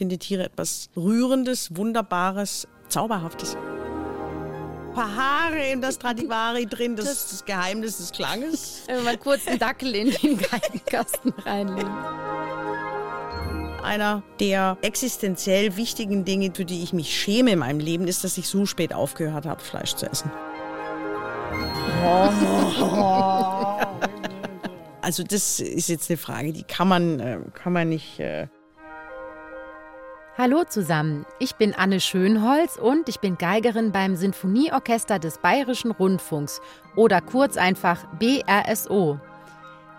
finde Tiere etwas Rührendes, Wunderbares, Zauberhaftes. Ein paar Haare in das Stradivari drin, das, ist das Geheimnis des Klanges. Wenn wir mal kurz einen Dackel in den Geigenkasten reinlegen. Einer der existenziell wichtigen Dinge, für die ich mich schäme in meinem Leben, ist, dass ich so spät aufgehört habe, Fleisch zu essen. Also das ist jetzt eine Frage, die kann man, äh, kann man nicht. Hallo zusammen, ich bin Anne Schönholz und ich bin Geigerin beim Sinfonieorchester des Bayerischen Rundfunks oder kurz einfach BRSO.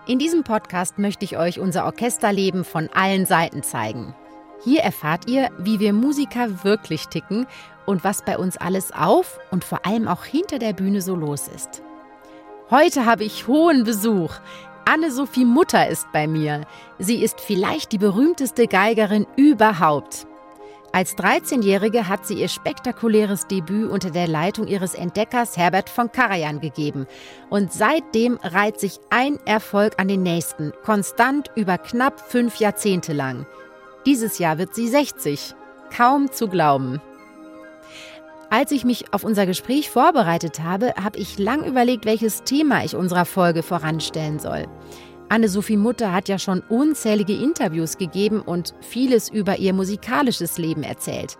In diesem Podcast möchte ich euch unser Orchesterleben von allen Seiten zeigen. Hier erfahrt ihr, wie wir Musiker wirklich ticken und was bei uns alles auf und vor allem auch hinter der Bühne so los ist. Heute habe ich hohen Besuch. Anne-Sophie Mutter ist bei mir. Sie ist vielleicht die berühmteste Geigerin überhaupt. Als 13-Jährige hat sie ihr spektakuläres Debüt unter der Leitung ihres Entdeckers Herbert von Karajan gegeben. Und seitdem reiht sich ein Erfolg an den nächsten, konstant über knapp fünf Jahrzehnte lang. Dieses Jahr wird sie 60. Kaum zu glauben. Als ich mich auf unser Gespräch vorbereitet habe, habe ich lang überlegt, welches Thema ich unserer Folge voranstellen soll. Anne-Sophie Mutter hat ja schon unzählige Interviews gegeben und vieles über ihr musikalisches Leben erzählt.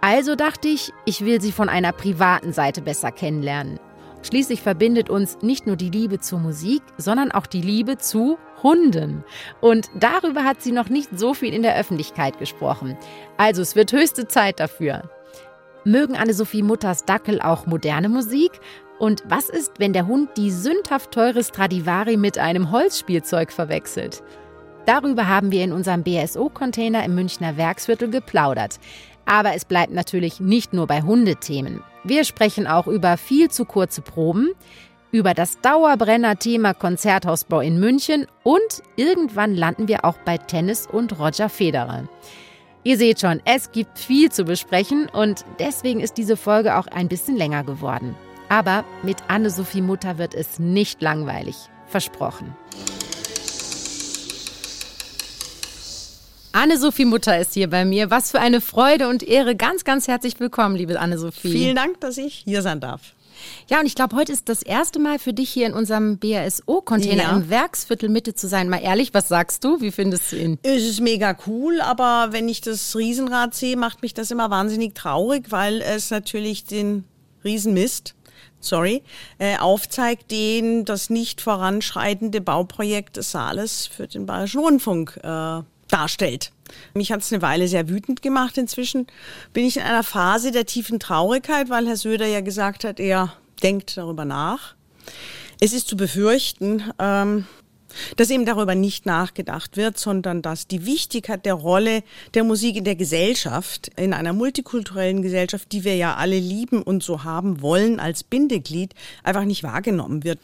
Also dachte ich, ich will sie von einer privaten Seite besser kennenlernen. Schließlich verbindet uns nicht nur die Liebe zur Musik, sondern auch die Liebe zu Hunden. Und darüber hat sie noch nicht so viel in der Öffentlichkeit gesprochen. Also es wird höchste Zeit dafür. Mögen Anne-Sophie Mutters Dackel auch moderne Musik? Und was ist, wenn der Hund die sündhaft teure Stradivari mit einem Holzspielzeug verwechselt? Darüber haben wir in unserem BSO-Container im Münchner Werksviertel geplaudert. Aber es bleibt natürlich nicht nur bei Hundethemen. Wir sprechen auch über viel zu kurze Proben, über das Dauerbrenner-Thema Konzerthausbau in München und irgendwann landen wir auch bei Tennis und Roger Federer. Ihr seht schon, es gibt viel zu besprechen und deswegen ist diese Folge auch ein bisschen länger geworden. Aber mit Anne-Sophie Mutter wird es nicht langweilig. Versprochen. Anne-Sophie Mutter ist hier bei mir. Was für eine Freude und Ehre. Ganz, ganz herzlich willkommen, liebe Anne-Sophie. Vielen Dank, dass ich hier sein darf. Ja, und ich glaube, heute ist das erste Mal für dich hier in unserem BASO-Container ja. im Werksviertel Mitte zu sein. Mal ehrlich, was sagst du? Wie findest du ihn? Es ist mega cool, aber wenn ich das Riesenrad sehe, macht mich das immer wahnsinnig traurig, weil es natürlich den Riesenmist sorry, äh, aufzeigt, den das nicht voranschreitende Bauprojekt des Saales für den Bayerischen Rundfunk äh, darstellt. Mich hat es eine Weile sehr wütend gemacht. Inzwischen bin ich in einer Phase der tiefen Traurigkeit, weil Herr Söder ja gesagt hat, er denkt darüber nach. Es ist zu befürchten, ähm, dass eben darüber nicht nachgedacht wird, sondern dass die Wichtigkeit der Rolle der Musik in der Gesellschaft, in einer multikulturellen Gesellschaft, die wir ja alle lieben und so haben wollen als Bindeglied, einfach nicht wahrgenommen wird.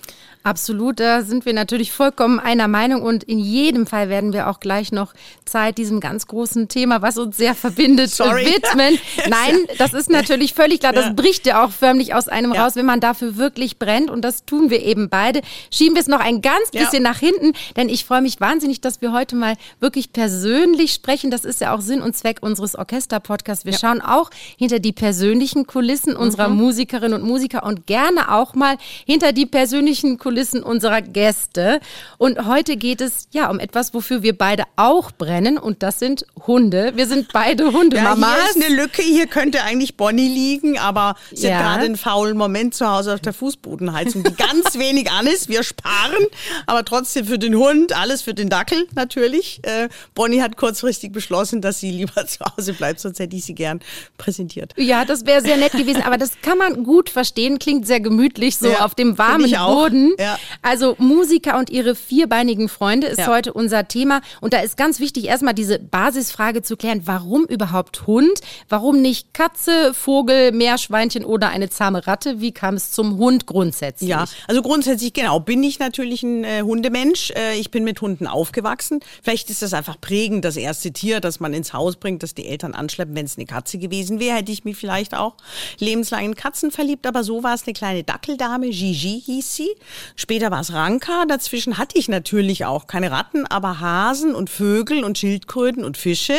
Absolut, da sind wir natürlich vollkommen einer Meinung und in jedem Fall werden wir auch gleich noch Zeit diesem ganz großen Thema, was uns sehr verbindet, Sorry. widmen. Nein, das ist natürlich völlig klar, das bricht ja auch förmlich aus einem ja. raus, wenn man dafür wirklich brennt und das tun wir eben beide. Schieben wir es noch ein ganz bisschen ja. nach hinten, denn ich freue mich wahnsinnig, dass wir heute mal wirklich persönlich sprechen. Das ist ja auch Sinn und Zweck unseres Orchester-Podcasts. Wir schauen auch hinter die persönlichen Kulissen unserer mhm. Musikerinnen und Musiker und gerne auch mal hinter die persönlichen Kulissen unserer Gäste. Und heute geht es ja um etwas, wofür wir beide auch brennen. Und das sind Hunde. Wir sind beide Hundemamas. Ja, hier ist eine Lücke. Hier könnte eigentlich Bonnie liegen, aber sie ja. hat gerade einen faulen Moment zu Hause auf der Fußbodenheizung, die ganz wenig an ist. Wir sparen, aber trotzdem für den Hund, alles für den Dackel natürlich. Äh, Bonnie hat kurzfristig beschlossen, dass sie lieber zu Hause bleibt, sonst hätte ich sie gern präsentiert. Ja, das wäre sehr nett gewesen, aber das kann man gut verstehen, klingt sehr gemütlich so ja, auf dem warmen Boden. Ja. Also Musiker und ihre vierbeinigen Freunde ist ja. heute unser Thema. Und da ist ganz wichtig, erstmal diese Basisfrage zu klären, warum überhaupt Hund? Warum nicht Katze, Vogel, Meerschweinchen oder eine zahme Ratte? Wie kam es zum Hund grundsätzlich? Ja, also grundsätzlich genau, bin ich natürlich ein äh, Hundemensch. Äh, ich bin mit Hunden aufgewachsen. Vielleicht ist das einfach prägend, das erste Tier, das man ins Haus bringt, das die Eltern anschleppen. Wenn es eine Katze gewesen wäre, hätte ich mich vielleicht auch lebenslang in Katzen verliebt. Aber so war es eine kleine Dackeldame, Gigi hieß sie. Später war es Ranka. Dazwischen hatte ich natürlich auch keine Ratten, aber Hasen und Vögel und Schildkröten und Fische.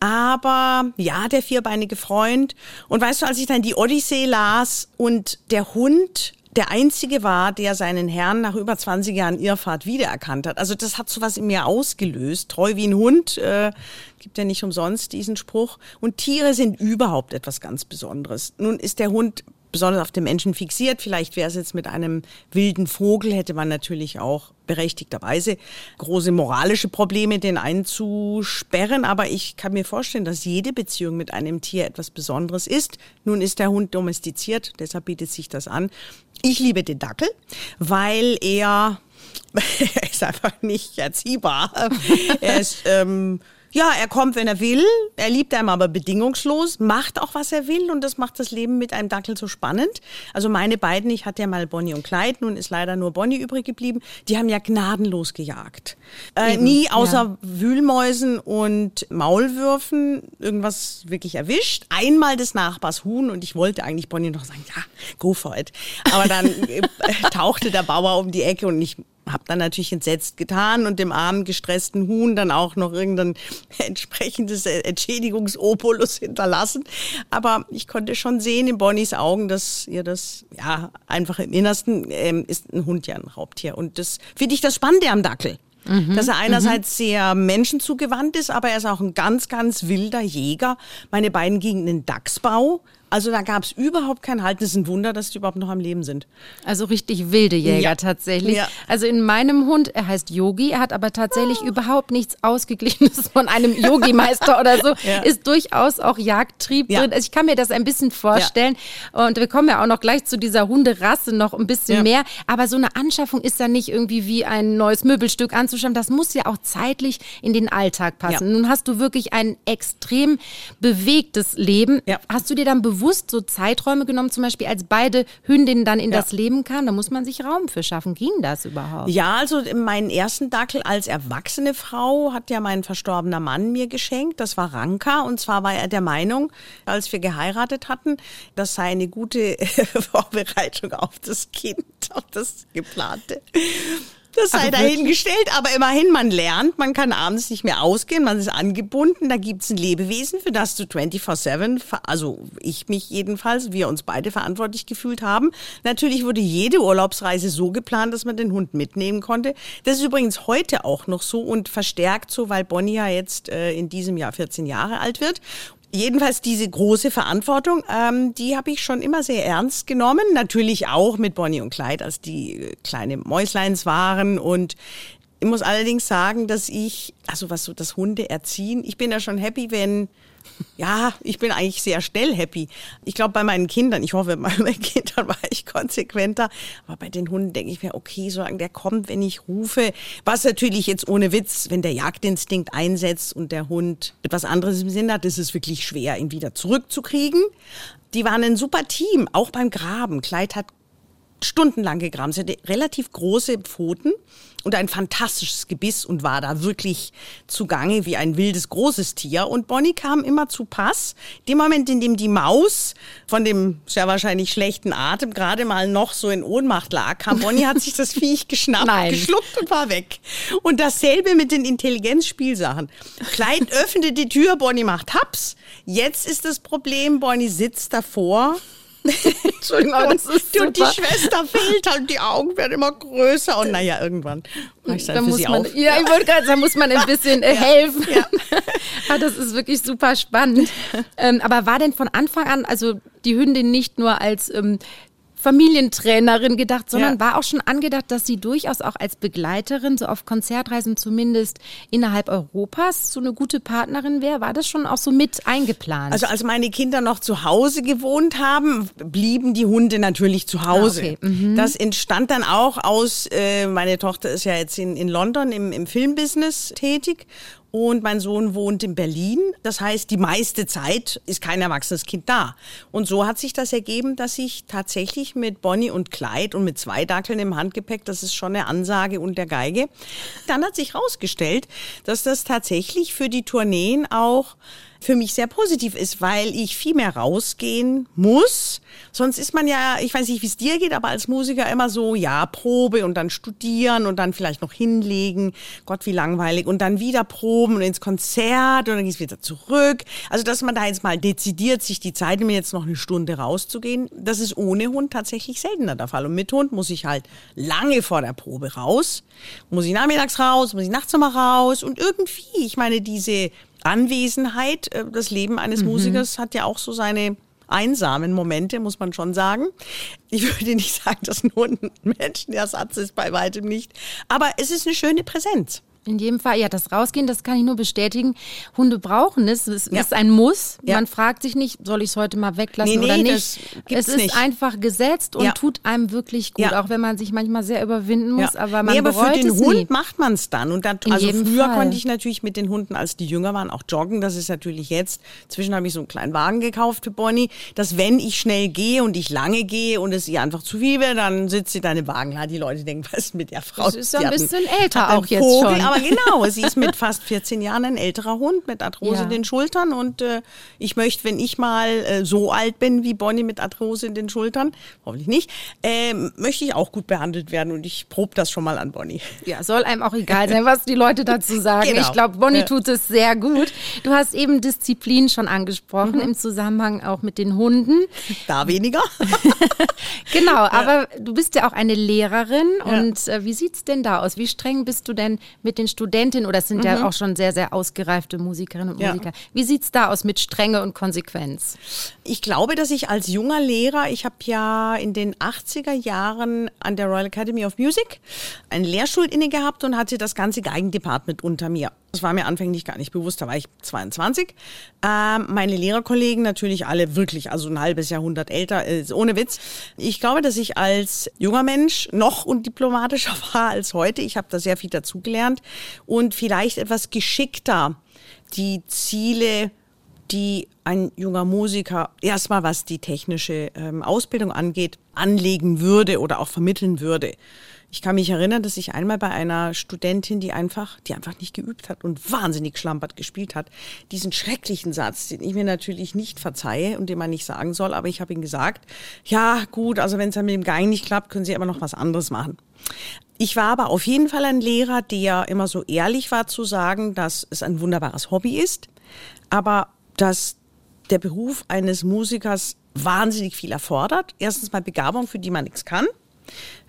Aber ja, der vierbeinige Freund. Und weißt du, als ich dann die Odyssee las und der Hund der einzige war, der seinen Herrn nach über 20 Jahren Irrfahrt wiedererkannt hat. Also das hat sowas in mir ausgelöst. Treu wie ein Hund, äh, gibt ja nicht umsonst diesen Spruch. Und Tiere sind überhaupt etwas ganz Besonderes. Nun ist der Hund besonders auf den Menschen fixiert. Vielleicht wäre es jetzt mit einem wilden Vogel, hätte man natürlich auch berechtigterweise große moralische Probleme, den einzusperren. Aber ich kann mir vorstellen, dass jede Beziehung mit einem Tier etwas Besonderes ist. Nun ist der Hund domestiziert, deshalb bietet sich das an. Ich liebe den Dackel, weil er er ist einfach nicht erziehbar. er ist ähm, ja, er kommt, wenn er will. Er liebt einem aber bedingungslos, macht auch, was er will. Und das macht das Leben mit einem Dackel so spannend. Also meine beiden, ich hatte ja mal Bonnie und Clyde, nun ist leider nur Bonnie übrig geblieben. Die haben ja gnadenlos gejagt. Äh, nie außer ja. Wühlmäusen und Maulwürfen irgendwas wirklich erwischt. Einmal des Nachbars Huhn und ich wollte eigentlich Bonnie noch sagen, ja, go for it. Aber dann äh, tauchte der Bauer um die Ecke und ich habe dann natürlich entsetzt getan und dem armen gestressten Huhn dann auch noch irgendein entsprechendes Entschädigungsopolus hinterlassen. Aber ich konnte schon sehen in Bonnies Augen, dass ihr das ja einfach im Innersten ähm, ist ein Hund ja ein Raubtier und das finde ich das Spannende am Dackel. Mhm. Dass er einerseits mhm. sehr menschenzugewandt ist, aber er ist auch ein ganz, ganz wilder Jäger. Meine beiden gingen in den Dachsbau, also da gab es überhaupt kein Halt. Es ist ein Wunder, dass die überhaupt noch am Leben sind. Also richtig wilde Jäger ja. tatsächlich. Ja. Also in meinem Hund, er heißt Yogi, er hat aber tatsächlich oh. überhaupt nichts Ausgeglichenes von einem Yogi-Meister oder so. Ja. Ist durchaus auch Jagdtrieb drin. Also ich kann mir das ein bisschen vorstellen. Und wir kommen ja auch noch gleich zu dieser Hunderasse noch ein bisschen mehr. Aber so eine Anschaffung ist ja nicht irgendwie wie ein neues Möbelstück anzuschaffen. Das muss ja auch zeitlich in den Alltag passen. Nun hast du wirklich ein extrem bewegtes Leben. Hast du dir dann bewusst bewusst so Zeiträume genommen, zum Beispiel als beide Hündinnen dann in ja. das Leben kamen? Da muss man sich Raum für schaffen. Ging das überhaupt? Ja, also meinen ersten Dackel als erwachsene Frau hat ja mein verstorbener Mann mir geschenkt. Das war Ranka. Und zwar war er der Meinung, als wir geheiratet hatten, das sei eine gute Vorbereitung auf das Kind, auf das geplante. Das sei dahingestellt, aber immerhin, man lernt, man kann abends nicht mehr ausgehen, man ist angebunden, da gibt's ein Lebewesen, für das du 24-7, also ich mich jedenfalls, wir uns beide verantwortlich gefühlt haben. Natürlich wurde jede Urlaubsreise so geplant, dass man den Hund mitnehmen konnte. Das ist übrigens heute auch noch so und verstärkt so, weil Bonnie ja jetzt äh, in diesem Jahr 14 Jahre alt wird Jedenfalls diese große Verantwortung, ähm, die habe ich schon immer sehr ernst genommen. Natürlich auch mit Bonnie und Clyde, als die äh, kleine Mäusleins waren. Und ich muss allerdings sagen, dass ich, also was so das Hunde erziehen, ich bin ja schon happy, wenn ja, ich bin eigentlich sehr schnell happy. Ich glaube, bei meinen Kindern, ich hoffe, bei meinen Kindern war ich konsequenter. Aber bei den Hunden denke ich mir, okay, solange der kommt, wenn ich rufe. Was natürlich jetzt ohne Witz, wenn der Jagdinstinkt einsetzt und der Hund etwas anderes im Sinn hat, ist es wirklich schwer, ihn wieder zurückzukriegen. Die waren ein super Team, auch beim Graben. Kleid hat stundenlang gegraben. Sie hatte relativ große Pfoten und ein fantastisches Gebiss und war da wirklich zugange wie ein wildes, großes Tier. Und Bonnie kam immer zu Pass. Dem Moment, in dem die Maus von dem sehr wahrscheinlich schlechten Atem gerade mal noch so in Ohnmacht lag, kam Bonnie, hat sich das Viech geschnappt, Nein. geschluckt und war weg. Und dasselbe mit den Intelligenzspielsachen. Kleid öffnete die Tür, Bonnie macht Haps. Jetzt ist das Problem, Bonnie sitzt davor Entschuldigung, aber das ist super. Und die Schwester fehlt halt, die Augen werden immer größer und naja, irgendwann mache ich dann da für muss sie man, auf. Ja, ich wollte gerade sagen, muss man ein bisschen äh, ja. helfen. Ja. Ah, das ist wirklich super spannend. Ähm, aber war denn von Anfang an, also die Hündin nicht nur als ähm, Familientrainerin gedacht, sondern ja. war auch schon angedacht, dass sie durchaus auch als Begleiterin, so auf Konzertreisen zumindest innerhalb Europas, so eine gute Partnerin wäre. War das schon auch so mit eingeplant? Also als meine Kinder noch zu Hause gewohnt haben, blieben die Hunde natürlich zu Hause. Ah, okay. mhm. Das entstand dann auch aus, äh, meine Tochter ist ja jetzt in, in London im, im Filmbusiness tätig und mein Sohn wohnt in Berlin. Das heißt, die meiste Zeit ist kein erwachsenes Kind da. Und so hat sich das ergeben, dass ich tatsächlich mit Bonnie und Clyde und mit zwei Dackeln im Handgepäck, das ist schon eine Ansage und der Geige. Dann hat sich herausgestellt, dass das tatsächlich für die Tourneen auch für mich sehr positiv ist, weil ich viel mehr rausgehen muss. Sonst ist man ja, ich weiß nicht, wie es dir geht, aber als Musiker immer so, ja, Probe und dann studieren und dann vielleicht noch hinlegen. Gott, wie langweilig. Und dann wieder proben und ins Konzert und dann geht's wieder zurück. Also, dass man da jetzt mal dezidiert sich die Zeit nimmt, jetzt noch eine Stunde rauszugehen, das ist ohne Hund tatsächlich seltener der Fall. Und mit Hund muss ich halt lange vor der Probe raus. Muss ich nachmittags raus, muss ich nachts nochmal raus und irgendwie, ich meine, diese Anwesenheit, äh, das Leben eines mhm. Musikers hat ja auch so seine einsamen Momente, muss man schon sagen. Ich würde nicht sagen, dass nur ein Menschenersatz ist, bei weitem nicht. Aber es ist eine schöne Präsenz. In jedem Fall, ja, das Rausgehen, das kann ich nur bestätigen. Hunde brauchen es. Es ja. ist ein Muss. Ja. Man fragt sich nicht, soll ich es heute mal weglassen nee, nee, oder nicht. es ist nicht. einfach gesetzt und ja. tut einem wirklich gut, auch wenn man sich manchmal sehr überwinden muss. Aber man nee, aber für den Hund nie. macht man es dann. Und dann, also früher Fall. konnte ich natürlich mit den Hunden, als die jünger waren, auch joggen. Das ist natürlich jetzt. Zwischen habe ich so einen kleinen Wagen gekauft für Bonnie, dass wenn ich schnell gehe und ich lange gehe und es ihr einfach zu viel wird, dann sitzt sie da in dem Wagen. Die Leute denken, was ist mit der Frau? Das ist so ein bisschen älter auch jetzt Vogel, schon aber genau, sie ist mit fast 14 Jahren ein älterer Hund mit Arthrose ja. in den Schultern und äh, ich möchte, wenn ich mal äh, so alt bin wie Bonnie mit Arthrose in den Schultern, hoffentlich nicht, äh, möchte ich auch gut behandelt werden und ich probe das schon mal an Bonnie. Ja, soll einem auch egal sein, was die Leute dazu sagen. Genau. Ich glaube, Bonnie ja. tut es sehr gut. Du hast eben Disziplin schon angesprochen mhm. im Zusammenhang auch mit den Hunden. Da weniger. genau, ja. aber du bist ja auch eine Lehrerin und äh, wie sieht's denn da aus? Wie streng bist du denn mit den Studenten Studentin oder es sind mhm. ja auch schon sehr, sehr ausgereifte Musikerinnen und ja. Musiker. Wie sieht es da aus mit Strenge und Konsequenz? Ich glaube, dass ich als junger Lehrer, ich habe ja in den 80er Jahren an der Royal Academy of Music einen Lehrstuhl inne gehabt und hatte das ganze Geigendepartment unter mir. Das war mir anfänglich gar nicht bewusst, da war ich 22. Ähm, meine Lehrerkollegen natürlich alle wirklich, also ein halbes Jahrhundert älter, äh, ohne Witz. Ich glaube, dass ich als junger Mensch noch undiplomatischer war als heute. Ich habe da sehr viel dazugelernt und vielleicht etwas geschickter die Ziele die ein junger Musiker erstmal, was die technische ähm, Ausbildung angeht, anlegen würde oder auch vermitteln würde. Ich kann mich erinnern, dass ich einmal bei einer Studentin, die einfach, die einfach nicht geübt hat und wahnsinnig schlampert gespielt hat, diesen schrecklichen Satz, den ich mir natürlich nicht verzeihe und den man nicht sagen soll, aber ich habe ihm gesagt, ja gut, also wenn es dann mit dem Gang nicht klappt, können Sie aber noch was anderes machen. Ich war aber auf jeden Fall ein Lehrer, der immer so ehrlich war zu sagen, dass es ein wunderbares Hobby ist, aber dass der Beruf eines Musikers wahnsinnig viel erfordert. Erstens mal Begabung, für die man nichts kann.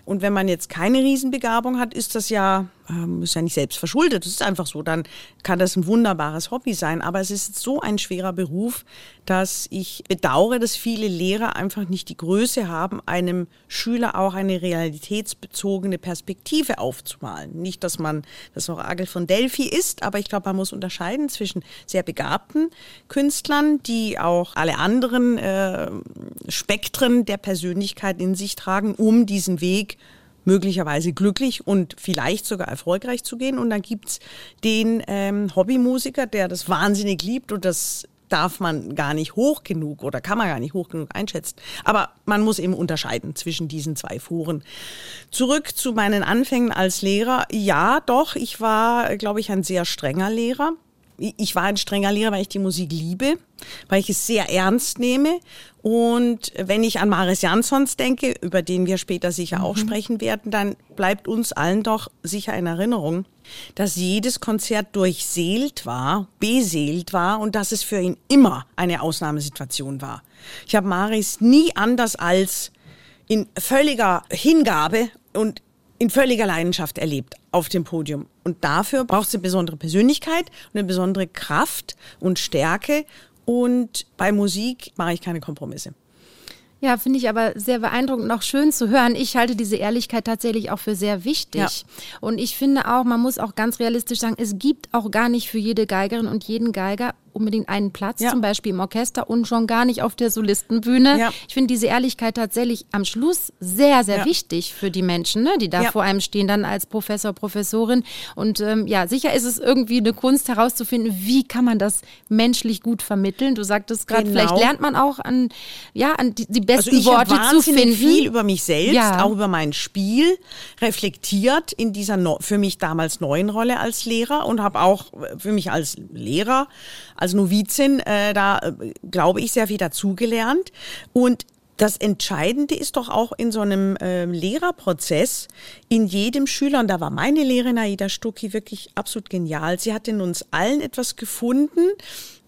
Und wenn man jetzt keine Riesenbegabung hat, ist das ja ähm, ist ja nicht selbst verschuldet. Das ist einfach so. Dann kann das ein wunderbares Hobby sein. Aber es ist so ein schwerer Beruf, dass ich bedauere, dass viele Lehrer einfach nicht die Größe haben, einem Schüler auch eine realitätsbezogene Perspektive aufzumalen. Nicht, dass man das Orakel von Delphi ist, aber ich glaube, man muss unterscheiden zwischen sehr begabten Künstlern, die auch alle anderen äh, Spektren der Persönlichkeit in sich tragen, um diesen Weg möglicherweise glücklich und vielleicht sogar erfolgreich zu gehen. Und dann gibt's den ähm, Hobbymusiker, der das wahnsinnig liebt und das darf man gar nicht hoch genug oder kann man gar nicht hoch genug einschätzen. Aber man muss eben unterscheiden zwischen diesen zwei Fuhren. Zurück zu meinen Anfängen als Lehrer. Ja, doch, ich war, glaube ich, ein sehr strenger Lehrer ich war ein strenger Lehrer, weil ich die Musik liebe, weil ich es sehr ernst nehme. Und wenn ich an Maris Jansons denke, über den wir später sicher auch mhm. sprechen werden, dann bleibt uns allen doch sicher in Erinnerung, dass jedes Konzert durchseelt war, beseelt war und dass es für ihn immer eine Ausnahmesituation war. Ich habe Maris nie anders als in völliger Hingabe und in völliger Leidenschaft erlebt auf dem Podium. Und dafür braucht es eine besondere Persönlichkeit und eine besondere Kraft und Stärke. Und bei Musik mache ich keine Kompromisse. Ja, finde ich aber sehr beeindruckend und auch schön zu hören. Ich halte diese Ehrlichkeit tatsächlich auch für sehr wichtig. Ja. Und ich finde auch, man muss auch ganz realistisch sagen, es gibt auch gar nicht für jede Geigerin und jeden Geiger unbedingt einen Platz, ja. zum Beispiel im Orchester und schon gar nicht auf der Solistenbühne. Ja. Ich finde diese Ehrlichkeit tatsächlich am Schluss sehr, sehr ja. wichtig für die Menschen, ne, die da vor einem stehen, dann als Professor, Professorin. Und ähm, ja, sicher ist es irgendwie eine Kunst herauszufinden, wie kann man das menschlich gut vermitteln. Du sagtest gerade, genau. vielleicht lernt man auch an, ja, an die, die besten also Worte zu finden. viel über mich selbst, auch über mein Spiel, reflektiert in dieser no für mich damals neuen Rolle als Lehrer und habe auch für mich als Lehrer, als Novizin äh, da, äh, glaube ich, sehr viel dazugelernt. Und das Entscheidende ist doch auch in so einem äh, Lehrerprozess, in jedem Schüler, und da war meine Lehrerin Aida Stucki wirklich absolut genial. Sie hat in uns allen etwas gefunden,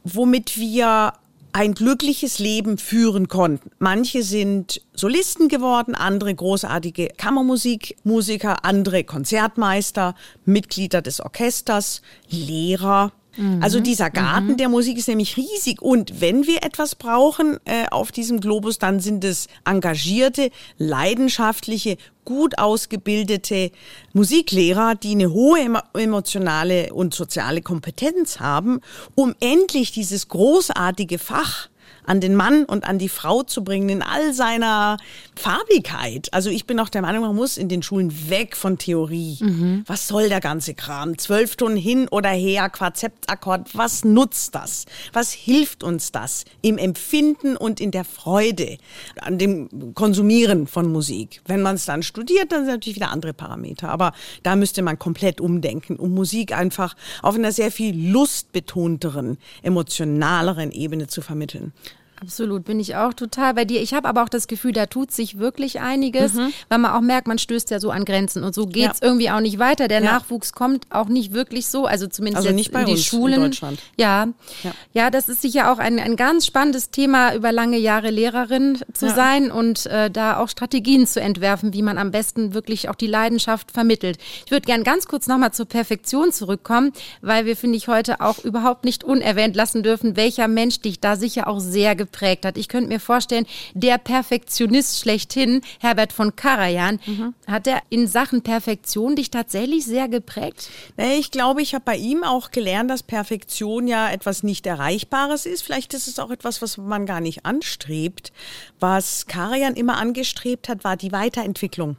womit wir ein glückliches Leben führen konnten. Manche sind Solisten geworden, andere großartige Kammermusikmusiker, andere Konzertmeister, Mitglieder des Orchesters, Lehrer. Mhm. Also dieser Garten mhm. der Musik ist nämlich riesig. Und wenn wir etwas brauchen äh, auf diesem Globus, dann sind es engagierte, leidenschaftliche, gut ausgebildete Musiklehrer, die eine hohe emotionale und soziale Kompetenz haben, um endlich dieses großartige Fach an den Mann und an die Frau zu bringen in all seiner Farbigkeit. Also ich bin auch der Meinung, man muss in den Schulen weg von Theorie. Mhm. Was soll der ganze Kram? Zwölf Stunden hin oder her, Quarzeptakkord, was nutzt das? Was hilft uns das im Empfinden und in der Freude an dem Konsumieren von Musik? Wenn man es dann studiert, dann sind natürlich wieder andere Parameter. Aber da müsste man komplett umdenken, um Musik einfach auf einer sehr viel lustbetonteren, emotionaleren Ebene zu vermitteln. Absolut, bin ich auch total bei dir. Ich habe aber auch das Gefühl, da tut sich wirklich einiges, mhm. weil man auch merkt, man stößt ja so an Grenzen und so geht es ja. irgendwie auch nicht weiter. Der ja. Nachwuchs kommt auch nicht wirklich so, also zumindest also nicht bei in die uns Schulen. In Deutschland. Ja. ja, ja, das ist sicher auch ein, ein ganz spannendes Thema, über lange Jahre Lehrerin zu sein und äh, da auch Strategien zu entwerfen, wie man am besten wirklich auch die Leidenschaft vermittelt. Ich würde gern ganz kurz nochmal zur Perfektion zurückkommen, weil wir, finde ich, heute auch überhaupt nicht unerwähnt lassen dürfen, welcher Mensch dich da sicher auch sehr geprägt hat. Ich könnte mir vorstellen, der Perfektionist schlechthin, Herbert von Karajan, mhm. hat er in Sachen Perfektion dich tatsächlich sehr geprägt? Ich glaube, ich habe bei ihm auch gelernt, dass Perfektion ja etwas nicht Erreichbares ist. Vielleicht ist es auch etwas, was man gar nicht anstrebt. Was Karajan immer angestrebt hat, war die Weiterentwicklung.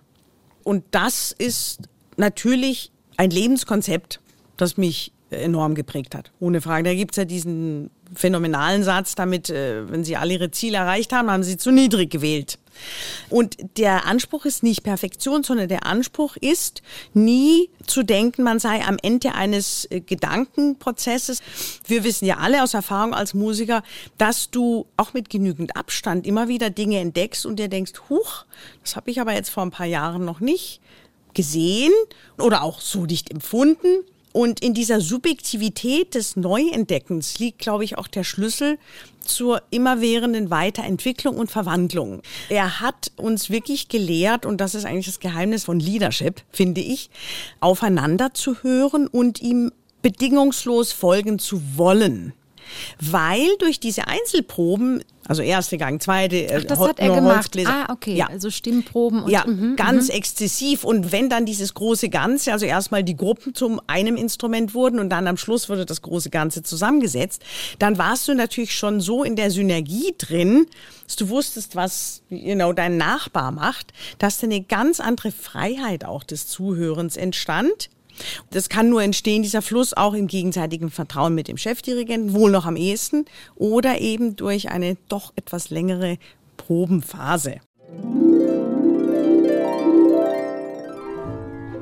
Und das ist natürlich ein Lebenskonzept, das mich enorm geprägt hat. Ohne Frage. Da gibt's ja diesen phänomenalen Satz damit, äh, wenn sie alle ihre Ziele erreicht haben, haben sie zu niedrig gewählt. Und der Anspruch ist nicht Perfektion, sondern der Anspruch ist, nie zu denken, man sei am Ende eines äh, Gedankenprozesses. Wir wissen ja alle aus Erfahrung als Musiker, dass du auch mit genügend Abstand immer wieder Dinge entdeckst und dir denkst, huch, das habe ich aber jetzt vor ein paar Jahren noch nicht gesehen oder auch so nicht empfunden. Und in dieser Subjektivität des Neuentdeckens liegt, glaube ich, auch der Schlüssel zur immerwährenden Weiterentwicklung und Verwandlung. Er hat uns wirklich gelehrt, und das ist eigentlich das Geheimnis von Leadership, finde ich, aufeinander zu hören und ihm bedingungslos folgen zu wollen. Weil durch diese Einzelproben also erste Gang, zweite. Äh, Ach, das hat er gemacht. Ah, okay. Ja. Also Stimmproben und ja, mh, ganz mh. exzessiv. Und wenn dann dieses große Ganze, also erstmal die Gruppen zum einem Instrument wurden und dann am Schluss wurde das große Ganze zusammengesetzt, dann warst du natürlich schon so in der Synergie drin, dass du wusstest, was you know, dein Nachbar macht, dass da eine ganz andere Freiheit auch des Zuhörens entstand. Das kann nur entstehen, dieser Fluss auch im gegenseitigen Vertrauen mit dem Chefdirigenten, wohl noch am ehesten, oder eben durch eine doch etwas längere Probenphase.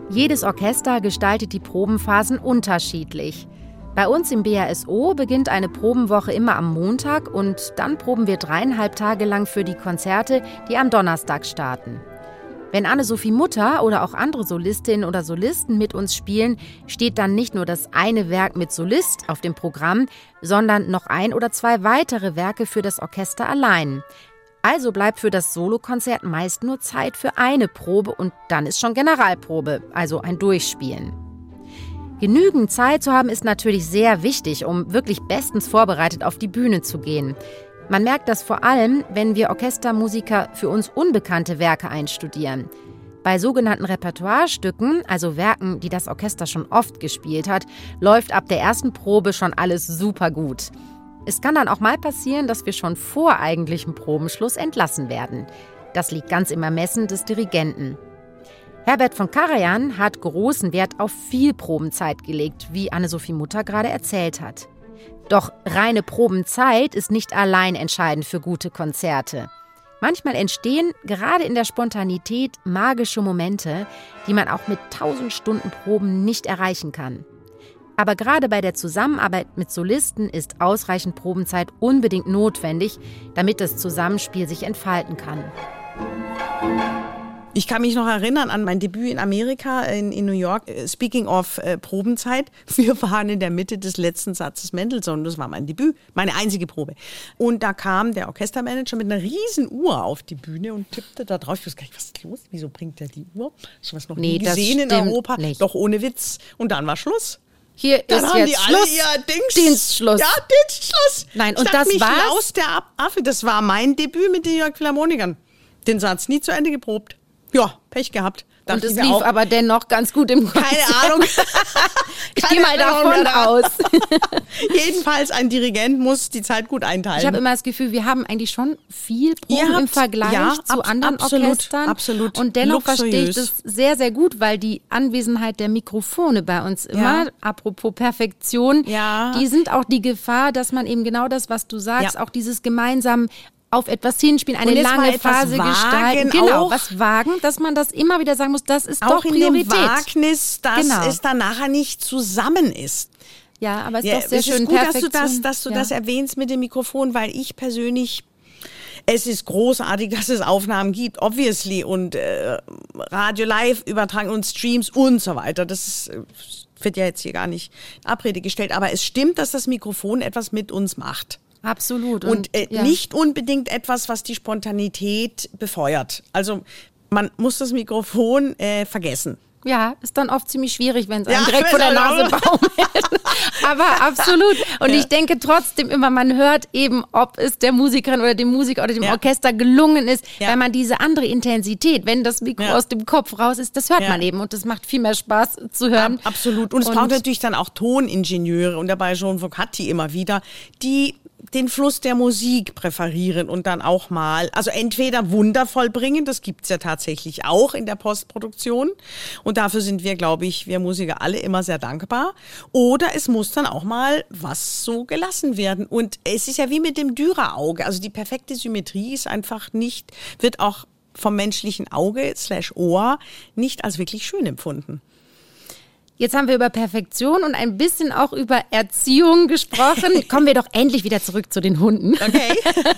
Jedes Orchester gestaltet die Probenphasen unterschiedlich. Bei uns im BASO beginnt eine Probenwoche immer am Montag und dann proben wir dreieinhalb Tage lang für die Konzerte, die am Donnerstag starten. Wenn Anne-Sophie Mutter oder auch andere Solistinnen oder Solisten mit uns spielen, steht dann nicht nur das eine Werk mit Solist auf dem Programm, sondern noch ein oder zwei weitere Werke für das Orchester allein. Also bleibt für das Solokonzert meist nur Zeit für eine Probe und dann ist schon Generalprobe, also ein Durchspielen. Genügend Zeit zu haben ist natürlich sehr wichtig, um wirklich bestens vorbereitet auf die Bühne zu gehen. Man merkt das vor allem, wenn wir Orchestermusiker für uns unbekannte Werke einstudieren. Bei sogenannten Repertoirestücken, also Werken, die das Orchester schon oft gespielt hat, läuft ab der ersten Probe schon alles super gut. Es kann dann auch mal passieren, dass wir schon vor eigentlichem Probenschluss entlassen werden. Das liegt ganz im Ermessen des Dirigenten. Herbert von Karajan hat großen Wert auf viel Probenzeit gelegt, wie Anne-Sophie Mutter gerade erzählt hat. Doch reine Probenzeit ist nicht allein entscheidend für gute Konzerte. Manchmal entstehen gerade in der Spontanität magische Momente, die man auch mit tausend Stunden Proben nicht erreichen kann. Aber gerade bei der Zusammenarbeit mit Solisten ist ausreichend Probenzeit unbedingt notwendig, damit das Zusammenspiel sich entfalten kann. Ich kann mich noch erinnern an mein Debüt in Amerika, in, in New York. Äh, speaking of äh, Probenzeit, wir waren in der Mitte des letzten Satzes Mendelssohn. Das war mein Debüt, meine einzige Probe. Und da kam der Orchestermanager mit einer riesen Uhr auf die Bühne und tippte da drauf. Ich wusste gar nicht, was ist los? Wieso bringt der die Uhr? So was noch nee, nie gesehen in Europa. Nicht. Doch ohne Witz. Und dann war Schluss. Hier dann ist haben jetzt die Schluss. alle ihr Dings, Dienstschluss. Ja, Dienstschluss. Nein, und das war aus der Affe. Das war mein Debüt mit den Jörg Philharmonikern. Den Satz nie zu Ende geprobt. Ja, Pech gehabt. Und es lief auch. aber dennoch ganz gut im Kopf. Keine Ahnung. ich gehe mal davon aus. Jedenfalls, ein Dirigent muss die Zeit gut einteilen. Ich habe immer das Gefühl, wir haben eigentlich schon viel Proben habt, im Vergleich ja, zu ab, anderen absolut, Orchestern. Absolut. Und dennoch Luxuriös. verstehe ich das sehr, sehr gut, weil die Anwesenheit der Mikrofone bei uns immer, ja. apropos Perfektion, ja. die sind auch die Gefahr, dass man eben genau das, was du sagst, auch dieses gemeinsam auf etwas hinspielen, eine lange Phase gestalten. Genau, was wagen, dass man das immer wieder sagen muss, das ist auch doch Priorität. in dem Wagnis, dass genau. es dann nachher nicht zusammen ist. Ja, aber es ist ja, doch sehr schön. Gut, dass du das, dass du ja. das erwähnst mit dem Mikrofon, weil ich persönlich es ist großartig, dass es Aufnahmen gibt, obviously, und äh, Radio Live übertragen und Streams und so weiter. Das ist, äh, wird ja jetzt hier gar nicht in Abrede gestellt, aber es stimmt, dass das Mikrofon etwas mit uns macht. Absolut. Und, und äh, ja. nicht unbedingt etwas, was die Spontanität befeuert. Also man muss das Mikrofon äh, vergessen. Ja, ist dann oft ziemlich schwierig, wenn es einem ja, direkt vor der Nase baumelt. Aber absolut. Und ja. ich denke trotzdem immer, man hört eben, ob es der Musikerin oder dem Musiker oder dem ja. Orchester gelungen ist, ja. weil man diese andere Intensität, wenn das Mikro aus dem Kopf raus ist, das hört man eben und das macht viel mehr Spaß zu hören. absolut. Und es braucht natürlich dann auch Toningenieure und dabei Jean Vocati immer wieder, die den Fluss der Musik präferieren und dann auch mal, also entweder wundervoll bringen, das gibt's ja tatsächlich auch in der Postproduktion. Und dafür sind wir, glaube ich, wir Musiker alle immer sehr dankbar, oder es muss dann auch mal was so gelassen werden. Und es ist ja wie mit dem Dürerauge, also die perfekte Symmetrie ist einfach nicht, wird auch vom menschlichen Auge slash Ohr nicht als wirklich schön empfunden. Jetzt haben wir über Perfektion und ein bisschen auch über Erziehung gesprochen. Kommen wir doch endlich wieder zurück zu den Hunden. Okay.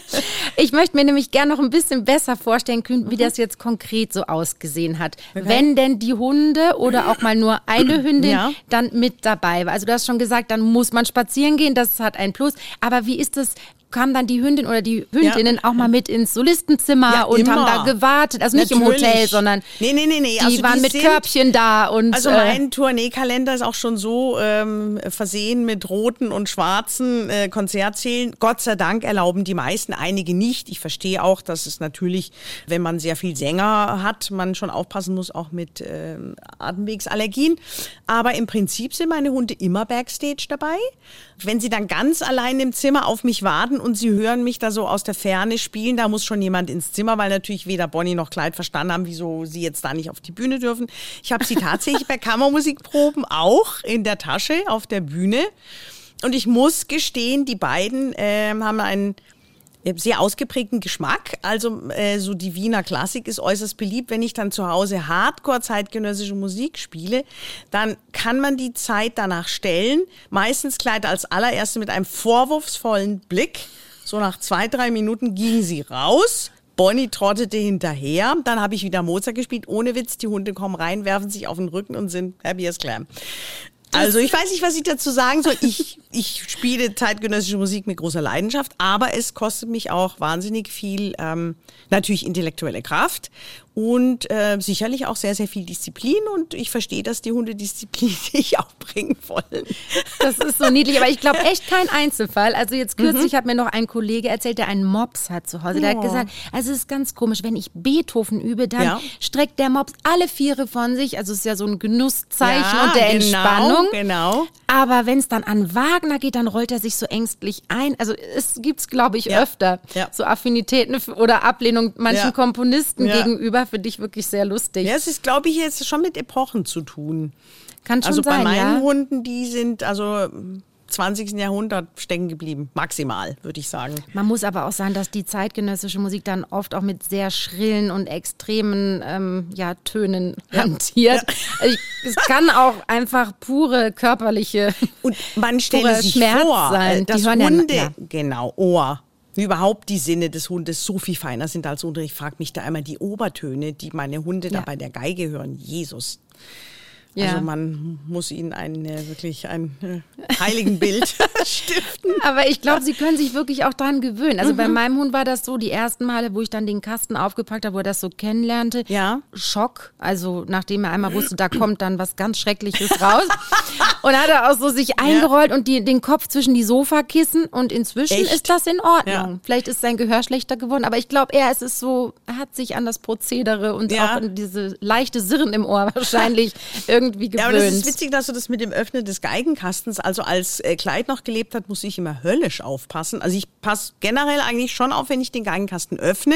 Ich möchte mir nämlich gerne noch ein bisschen besser vorstellen können, wie mhm. das jetzt konkret so ausgesehen hat. Okay. Wenn denn die Hunde oder auch mal nur eine Hündin ja. dann mit dabei war. Also du hast schon gesagt, dann muss man spazieren gehen, das hat ein Plus. Aber wie ist es, kam dann die Hündin oder die Hündinnen ja. auch mal mit ins Solistenzimmer ja, und immer. haben da gewartet. Also nicht Natürlich. im Hotel, sondern nee, nee, nee, nee. die also waren die mit sind, Körbchen da. Und, also mein äh, Tourneekalender ist auch schon so ähm, versehen mit roten und schwarzen äh, Konzertsälen. Gott sei Dank erlauben die meisten, einige nicht. Ich verstehe auch, dass es natürlich, wenn man sehr viel Sänger hat, man schon aufpassen muss, auch mit äh, Atemwegsallergien. Aber im Prinzip sind meine Hunde immer Backstage dabei. Wenn sie dann ganz allein im Zimmer auf mich warten und sie hören mich da so aus der Ferne spielen, da muss schon jemand ins Zimmer, weil natürlich weder Bonnie noch Clyde verstanden haben, wieso sie jetzt da nicht auf die Bühne dürfen. Ich habe sie tatsächlich bei Kammermusikproben auch in der Tasche auf der Bühne. Und ich muss gestehen, die beiden äh, haben einen sehr ausgeprägten Geschmack. Also äh, so die Wiener Klassik ist äußerst beliebt. Wenn ich dann zu Hause Hardcore zeitgenössische Musik spiele, dann kann man die Zeit danach stellen. Meistens kleidet als allererste mit einem vorwurfsvollen Blick. So nach zwei, drei Minuten ging sie raus. Bonnie trottete hinterher. Dann habe ich wieder Mozart gespielt. Ohne Witz, die Hunde kommen rein, werfen sich auf den Rücken und sind happy as clam. Also ich weiß nicht, was ich dazu sagen soll. Ich, ich spiele zeitgenössische Musik mit großer Leidenschaft, aber es kostet mich auch wahnsinnig viel, ähm, natürlich intellektuelle Kraft und äh, sicherlich auch sehr, sehr viel Disziplin. Und ich verstehe, dass die Hunde Disziplin sich auch bringen wollen. Das ist so niedlich, aber ich glaube echt kein Einzelfall. Also jetzt kürzlich mhm. hat mir noch ein Kollege erzählt, der einen Mops hat zu Hause. Der oh. hat gesagt, also es ist ganz komisch, wenn ich Beethoven übe, dann ja. streckt der Mops alle Viere von sich. Also es ist ja so ein Genusszeichen ja, und der genau, Entspannung. Genau. Aber wenn es dann an Wagner geht, dann rollt er sich so ängstlich ein. Also es gibt es, glaube ich, ja. öfter. So Affinitäten oder Ablehnung manchen Komponisten gegenüber für dich wirklich sehr lustig. Ja, es ist, glaube ich, jetzt schon mit Epochen zu tun. Kann schon also sein, bei meinen ja? Hunden, die sind, also 20. Jahrhundert stecken geblieben. Maximal, würde ich sagen. Man muss aber auch sagen, dass die zeitgenössische Musik dann oft auch mit sehr schrillen und extremen ähm, ja, Tönen ja. hantiert. Ja. Also es kann auch einfach pure körperliche und man stelle sich Schmerz vor, sein. dass Hunde, ja, genau, Ohr, wie überhaupt die Sinne des Hundes so viel feiner sind als unsere. Ich frage mich da einmal die Obertöne, die meine Hunde da bei der Geige hören. Jesus. Ja. Also man muss ihnen ein äh, wirklich ein äh, heiligen Bild stiften. Aber ich glaube, sie können sich wirklich auch daran gewöhnen. Also mhm. bei meinem Hund war das so, die ersten Male, wo ich dann den Kasten aufgepackt habe, wo er das so kennenlernte, ja. Schock. Also nachdem er einmal wusste, da kommt dann was ganz Schreckliches raus. und hat er auch so sich eingerollt ja. und die, den Kopf zwischen die Sofakissen und inzwischen Echt? ist das in Ordnung. Ja. Vielleicht ist sein Gehör schlechter geworden, aber ich glaube, er ist es so, er hat sich an das Prozedere und auch diese leichte Sirren im Ohr wahrscheinlich irgendwie gewöhnt. Ja, aber das ist witzig, dass du das mit dem Öffnen des Geigenkastens, also als äh, Kleid noch gelebt hat, muss ich immer höllisch aufpassen. Also ich passe generell eigentlich schon auf, wenn ich den Geigenkasten öffne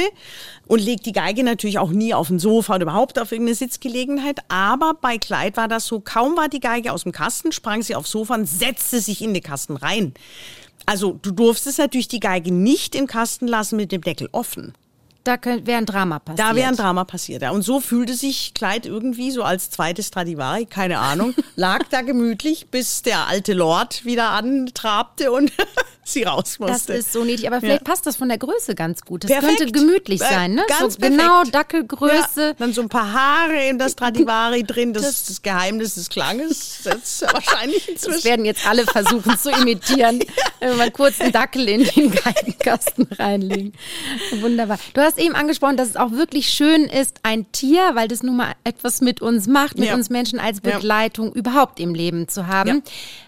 und lege die Geige natürlich auch nie auf ein Sofa oder überhaupt auf irgendeine Sitzgelegenheit. Aber bei Kleid war das so, kaum war die Geige aus dem Kasten, sprang sie aufs Sofa und setzte sich in den Kasten rein. Also du durftest natürlich die Geige nicht im Kasten lassen mit dem Deckel offen. Da wäre ein Drama passiert. Da wäre ein Drama passiert, ja. Und so fühlte sich Kleid irgendwie so als zweites Stradivari, keine Ahnung, lag da gemütlich, bis der alte Lord wieder antrabte und sie raus musste. Das ist so niedlich, aber vielleicht ja. passt das von der Größe ganz gut. Das perfekt. könnte gemütlich äh, sein, ne? Ganz so genau Dackelgröße. Ja, dann so ein paar Haare in das Stradivari drin, das, ist das Geheimnis des Klanges. Das ist wahrscheinlich inzwischen. Das werden jetzt alle versuchen zu imitieren, wenn wir mal kurz einen Dackel in den Geigenkasten reinlegen. Wunderbar. Du hast eben angesprochen, dass es auch wirklich schön ist, ein Tier, weil das nun mal etwas mit uns macht, mit ja. uns Menschen als Begleitung überhaupt im Leben zu haben.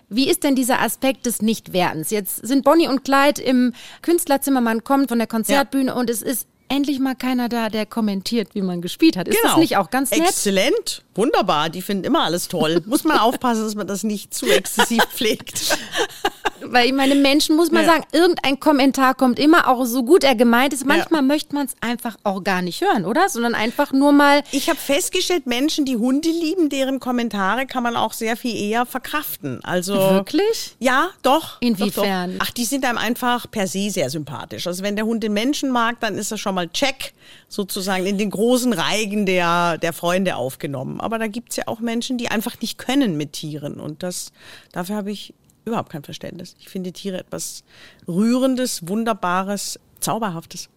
Wie ist denn dieser Aspekt des Nichtwerdens? Jetzt sind Bonnie und Clyde im Künstlerzimmer, man kommt von der Konzertbühne ja. und es ist endlich mal keiner da, der kommentiert, wie man gespielt hat. Ist genau. das nicht auch ganz nett? Exzellent, wunderbar. Die finden immer alles toll. Muss man aufpassen, dass man das nicht zu exzessiv pflegt. Weil ich meine, Menschen, muss man ja. sagen, irgendein Kommentar kommt immer, auch so gut er gemeint ist. Manchmal ja. möchte man es einfach auch gar nicht hören, oder? Sondern einfach nur mal. Ich habe festgestellt, Menschen, die Hunde lieben, deren Kommentare kann man auch sehr viel eher verkraften. Also Wirklich? Ja, doch. Inwiefern? Doch, doch. Ach, die sind einem einfach per se sehr sympathisch. Also wenn der Hund den Menschen mag, dann ist er schon mal check, sozusagen in den großen Reigen der, der Freunde aufgenommen. Aber da gibt es ja auch Menschen, die einfach nicht können mit Tieren. Und das, dafür habe ich überhaupt kein Verständnis. Ich finde Tiere etwas Rührendes, Wunderbares, Zauberhaftes.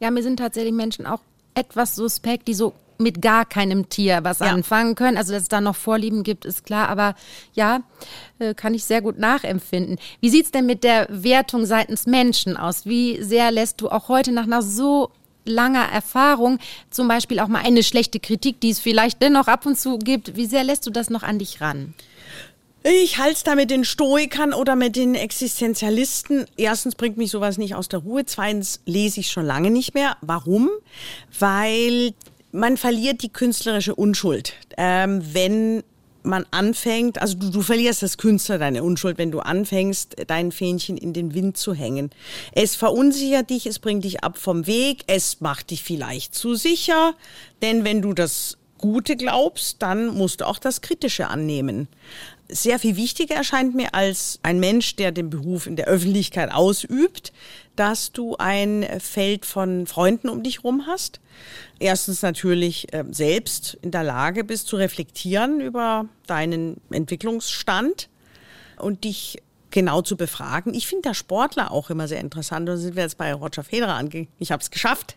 Ja, mir sind tatsächlich Menschen auch etwas suspekt, die so mit gar keinem Tier was ja. anfangen können. Also, dass es da noch Vorlieben gibt, ist klar. Aber ja, äh, kann ich sehr gut nachempfinden. Wie sieht es denn mit der Wertung seitens Menschen aus? Wie sehr lässt du auch heute nach einer so langer Erfahrung zum Beispiel auch mal eine schlechte Kritik, die es vielleicht dennoch ab und zu gibt, wie sehr lässt du das noch an dich ran? Ich halte es da mit den Stoikern oder mit den Existenzialisten. Erstens bringt mich sowas nicht aus der Ruhe. Zweitens lese ich schon lange nicht mehr. Warum? Weil man verliert die künstlerische Unschuld, ähm, wenn man anfängt, also du, du verlierst als Künstler deine Unschuld, wenn du anfängst, dein Fähnchen in den Wind zu hängen. Es verunsichert dich, es bringt dich ab vom Weg, es macht dich vielleicht zu sicher, denn wenn du das Gute glaubst, dann musst du auch das Kritische annehmen sehr viel wichtiger erscheint mir als ein Mensch, der den Beruf in der Öffentlichkeit ausübt, dass du ein Feld von Freunden um dich rum hast. Erstens natürlich äh, selbst in der Lage bist zu reflektieren über deinen Entwicklungsstand und dich genau zu befragen. Ich finde der Sportler auch immer sehr interessant. Da sind wir jetzt bei Roger Federer ange. Ich habe es geschafft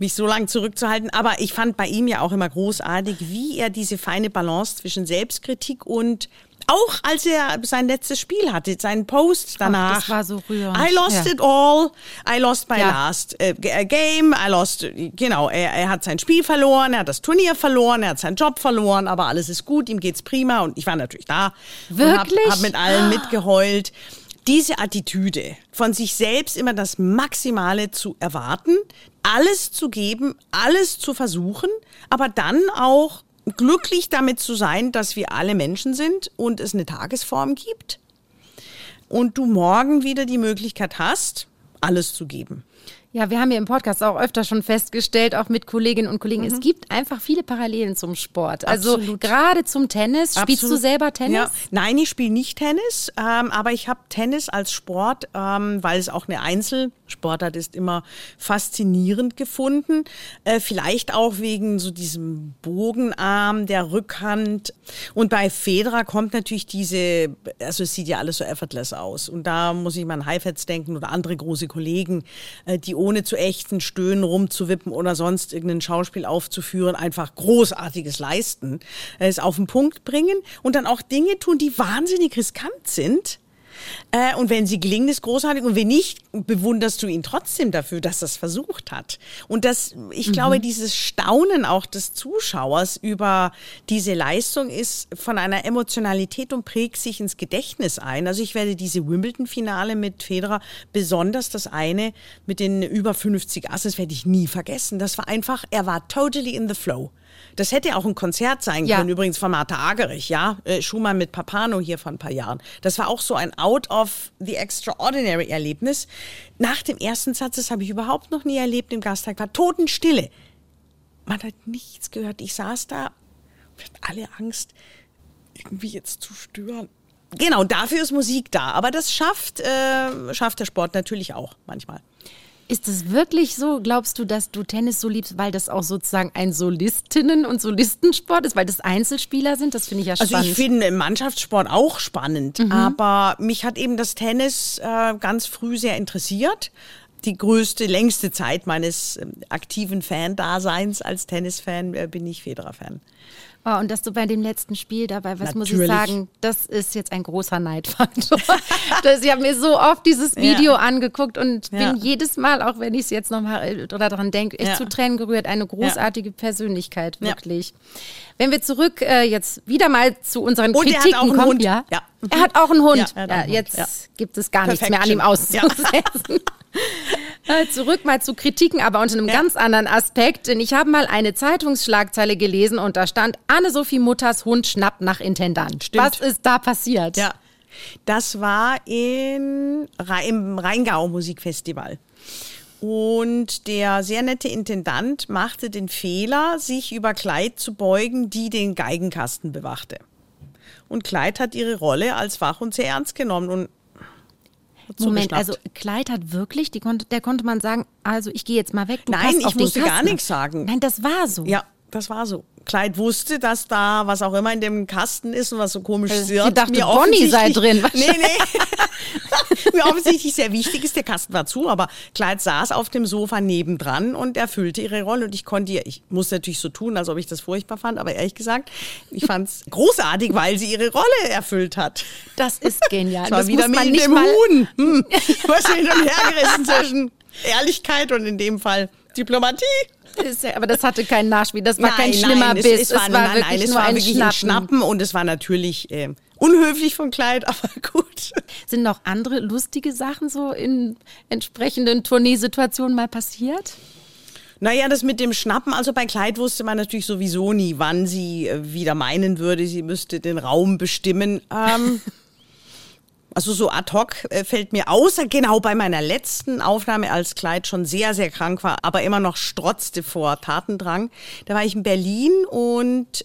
mich so lange zurückzuhalten. Aber ich fand bei ihm ja auch immer großartig, wie er diese feine Balance zwischen Selbstkritik und auch als er sein letztes Spiel hatte, seinen Post danach. Ach, das war so rührend. I lost ja. it all. I lost my ja. last uh, game. I lost, genau, er, er hat sein Spiel verloren, er hat das Turnier verloren, er hat seinen Job verloren, aber alles ist gut, ihm geht's prima und ich war natürlich da. Wirklich? Und hab, hab mit allen mitgeheult diese Attitüde, von sich selbst immer das Maximale zu erwarten, alles zu geben, alles zu versuchen, aber dann auch glücklich damit zu sein, dass wir alle Menschen sind und es eine Tagesform gibt und du morgen wieder die Möglichkeit hast, alles zu geben. Ja, wir haben ja im Podcast auch öfter schon festgestellt, auch mit Kolleginnen und Kollegen, mhm. es gibt einfach viele Parallelen zum Sport. Also Absolut. gerade zum Tennis. Absolut. Spielst du selber Tennis? Ja. Nein, ich spiele nicht Tennis, ähm, aber ich habe Tennis als Sport, ähm, weil es auch eine Einzelsportart ist, immer faszinierend gefunden. Äh, vielleicht auch wegen so diesem Bogenarm, der Rückhand. Und bei Federer kommt natürlich diese, also es sieht ja alles so effortless aus. Und da muss ich mal an Heifetz denken oder andere große Kollegen, äh, die ohne zu ächzen, stöhnen, rumzuwippen oder sonst irgendein Schauspiel aufzuführen, einfach Großartiges leisten, es auf den Punkt bringen und dann auch Dinge tun, die wahnsinnig riskant sind äh, und wenn sie gelingen, ist großartig. Und wenn nicht, bewunderst du ihn trotzdem dafür, dass er es versucht hat. Und das, ich mhm. glaube, dieses Staunen auch des Zuschauers über diese Leistung ist von einer Emotionalität und prägt sich ins Gedächtnis ein. Also ich werde diese Wimbledon-Finale mit Federer, besonders das eine mit den über 50 Asses, werde ich nie vergessen. Das war einfach, er war totally in the flow. Das hätte auch ein Konzert sein ja. können, übrigens von Martha Agerich, ja. Äh, Schumann mit Papano hier vor ein paar Jahren. Das war auch so ein Out of the Extraordinary Erlebnis. Nach dem ersten Satz, das habe ich überhaupt noch nie erlebt im Gasttag, war Totenstille. Man hat nichts gehört. Ich saß da und hatte alle Angst, irgendwie jetzt zu stören. Genau, dafür ist Musik da. Aber das schafft, äh, schafft der Sport natürlich auch manchmal. Ist es wirklich so? Glaubst du, dass du Tennis so liebst, weil das auch sozusagen ein Solistinnen- und Solistensport ist, weil das Einzelspieler sind? Das finde ich ja spannend. Also ich finde Mannschaftssport auch spannend, mhm. aber mich hat eben das Tennis äh, ganz früh sehr interessiert. Die größte, längste Zeit meines äh, aktiven Fan-Daseins als Tennisfan äh, bin ich Federer-Fan. Oh, und dass du bei dem letzten Spiel dabei, was muss ich sagen, das ist jetzt ein großer Neidfaktor. das, ich habe mir so oft dieses Video ja. angeguckt und ja. bin jedes Mal, auch wenn ich es jetzt nochmal daran denke, echt ja. zu Tränen gerührt. Eine großartige Persönlichkeit, wirklich. Wenn wir zurück äh, jetzt wieder mal zu unseren und Kritiken auch kommen. Hund. Ja. Er hat auch einen Hund. Ja, jetzt Hund. gibt es gar Perfection. nichts mehr an ihm auszusetzen. Äh, zurück mal zu Kritiken, aber unter einem ja. ganz anderen Aspekt. Denn ich habe mal eine Zeitungsschlagzeile gelesen und da stand, Anne-Sophie Mutters Hund schnappt nach Intendant. Stimmt. Was ist da passiert? Ja. Das war in, im Rheingau Musikfestival. Und der sehr nette Intendant machte den Fehler, sich über Kleid zu beugen, die den Geigenkasten bewachte. Und Kleid hat ihre Rolle als Wachhund sehr ernst genommen und Moment, also Kleid hat wirklich, die konnte, der konnte man sagen, also ich gehe jetzt mal weg. Du Nein, ich musste gar nichts sagen. Nein, das war so. Ja, das war so. Kleid wusste, dass da was auch immer in dem Kasten ist und was so komisch ist. Ich dachte, mir Bonnie sei drin. Nee, nee. mir offensichtlich sehr wichtig ist, der Kasten war zu, aber Kleid saß auf dem Sofa nebendran und erfüllte ihre Rolle und ich konnte ihr, ich musste natürlich so tun, als ob ich das furchtbar fand, aber ehrlich gesagt, ich fand es großartig, weil sie ihre Rolle erfüllt hat. Das ist genial. Das war das wieder mit dem Huhn. Hm. Was hin und her gerissen zwischen Ehrlichkeit und in dem Fall Diplomatie. Ja, aber das hatte keinen Nachspiel. Das war nein, kein schlimmer nein, Biss. Es, es, war, es war, nein, nein, es war wirklich ein Schnappen. Schnappen und es war natürlich äh, unhöflich von Kleid, aber gut. Sind noch andere lustige Sachen so in entsprechenden Tourneesituationen mal passiert? Naja, das mit dem Schnappen, also bei Kleid wusste man natürlich sowieso nie, wann sie äh, wieder meinen würde, sie müsste den Raum bestimmen. Ähm, Also so ad hoc äh, fällt mir außer genau bei meiner letzten Aufnahme als Kleid schon sehr, sehr krank war, aber immer noch strotzte vor Tatendrang. Da war ich in Berlin und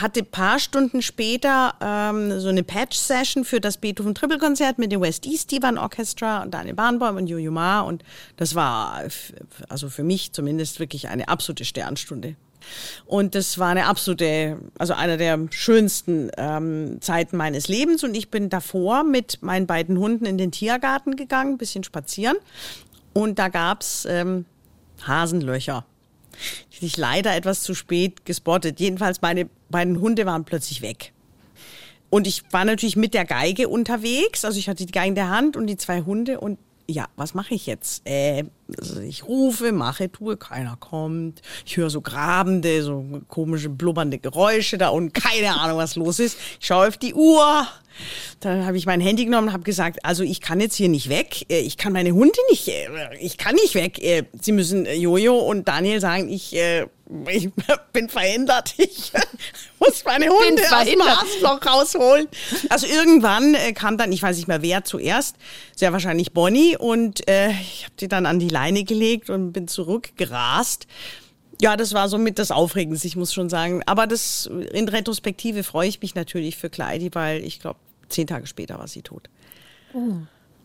hatte paar Stunden später ähm, so eine Patch-Session für das Beethoven Triple Konzert mit dem West East Divan Orchestra und Daniel Bahnbaum und Jojo Ma und das war also für mich zumindest wirklich eine absolute Sternstunde. Und das war eine absolute, also einer der schönsten ähm, Zeiten meines Lebens. Und ich bin davor mit meinen beiden Hunden in den Tiergarten gegangen, ein bisschen spazieren. Und da gab's ähm, Hasenlöcher. Die ich leider etwas zu spät gespottet. Jedenfalls meine beiden Hunde waren plötzlich weg. Und ich war natürlich mit der Geige unterwegs. Also ich hatte die Geige in der Hand und die zwei Hunde. Und ja, was mache ich jetzt? Äh, also ich rufe, mache, tue, keiner kommt. Ich höre so grabende, so komische, blubbernde Geräusche da und keine Ahnung, was los ist. Ich schaue auf die Uhr. Dann habe ich mein Handy genommen und habe gesagt, also ich kann jetzt hier nicht weg. Äh, ich kann meine Hunde nicht, äh, ich kann nicht weg. Äh, Sie müssen Jojo und Daniel sagen, ich, ich bin verändert. Ich muss meine Hunde aus dem Arschloch rausholen. Also irgendwann kam dann, ich weiß nicht mehr wer zuerst, sehr wahrscheinlich Bonnie und ich habe die dann an die Leine gelegt und bin zurückgerast. Ja, das war somit das Aufregendste, ich muss schon sagen. Aber das in Retrospektive freue ich mich natürlich für Kleidi, weil ich glaube, zehn Tage später war sie tot. Oh.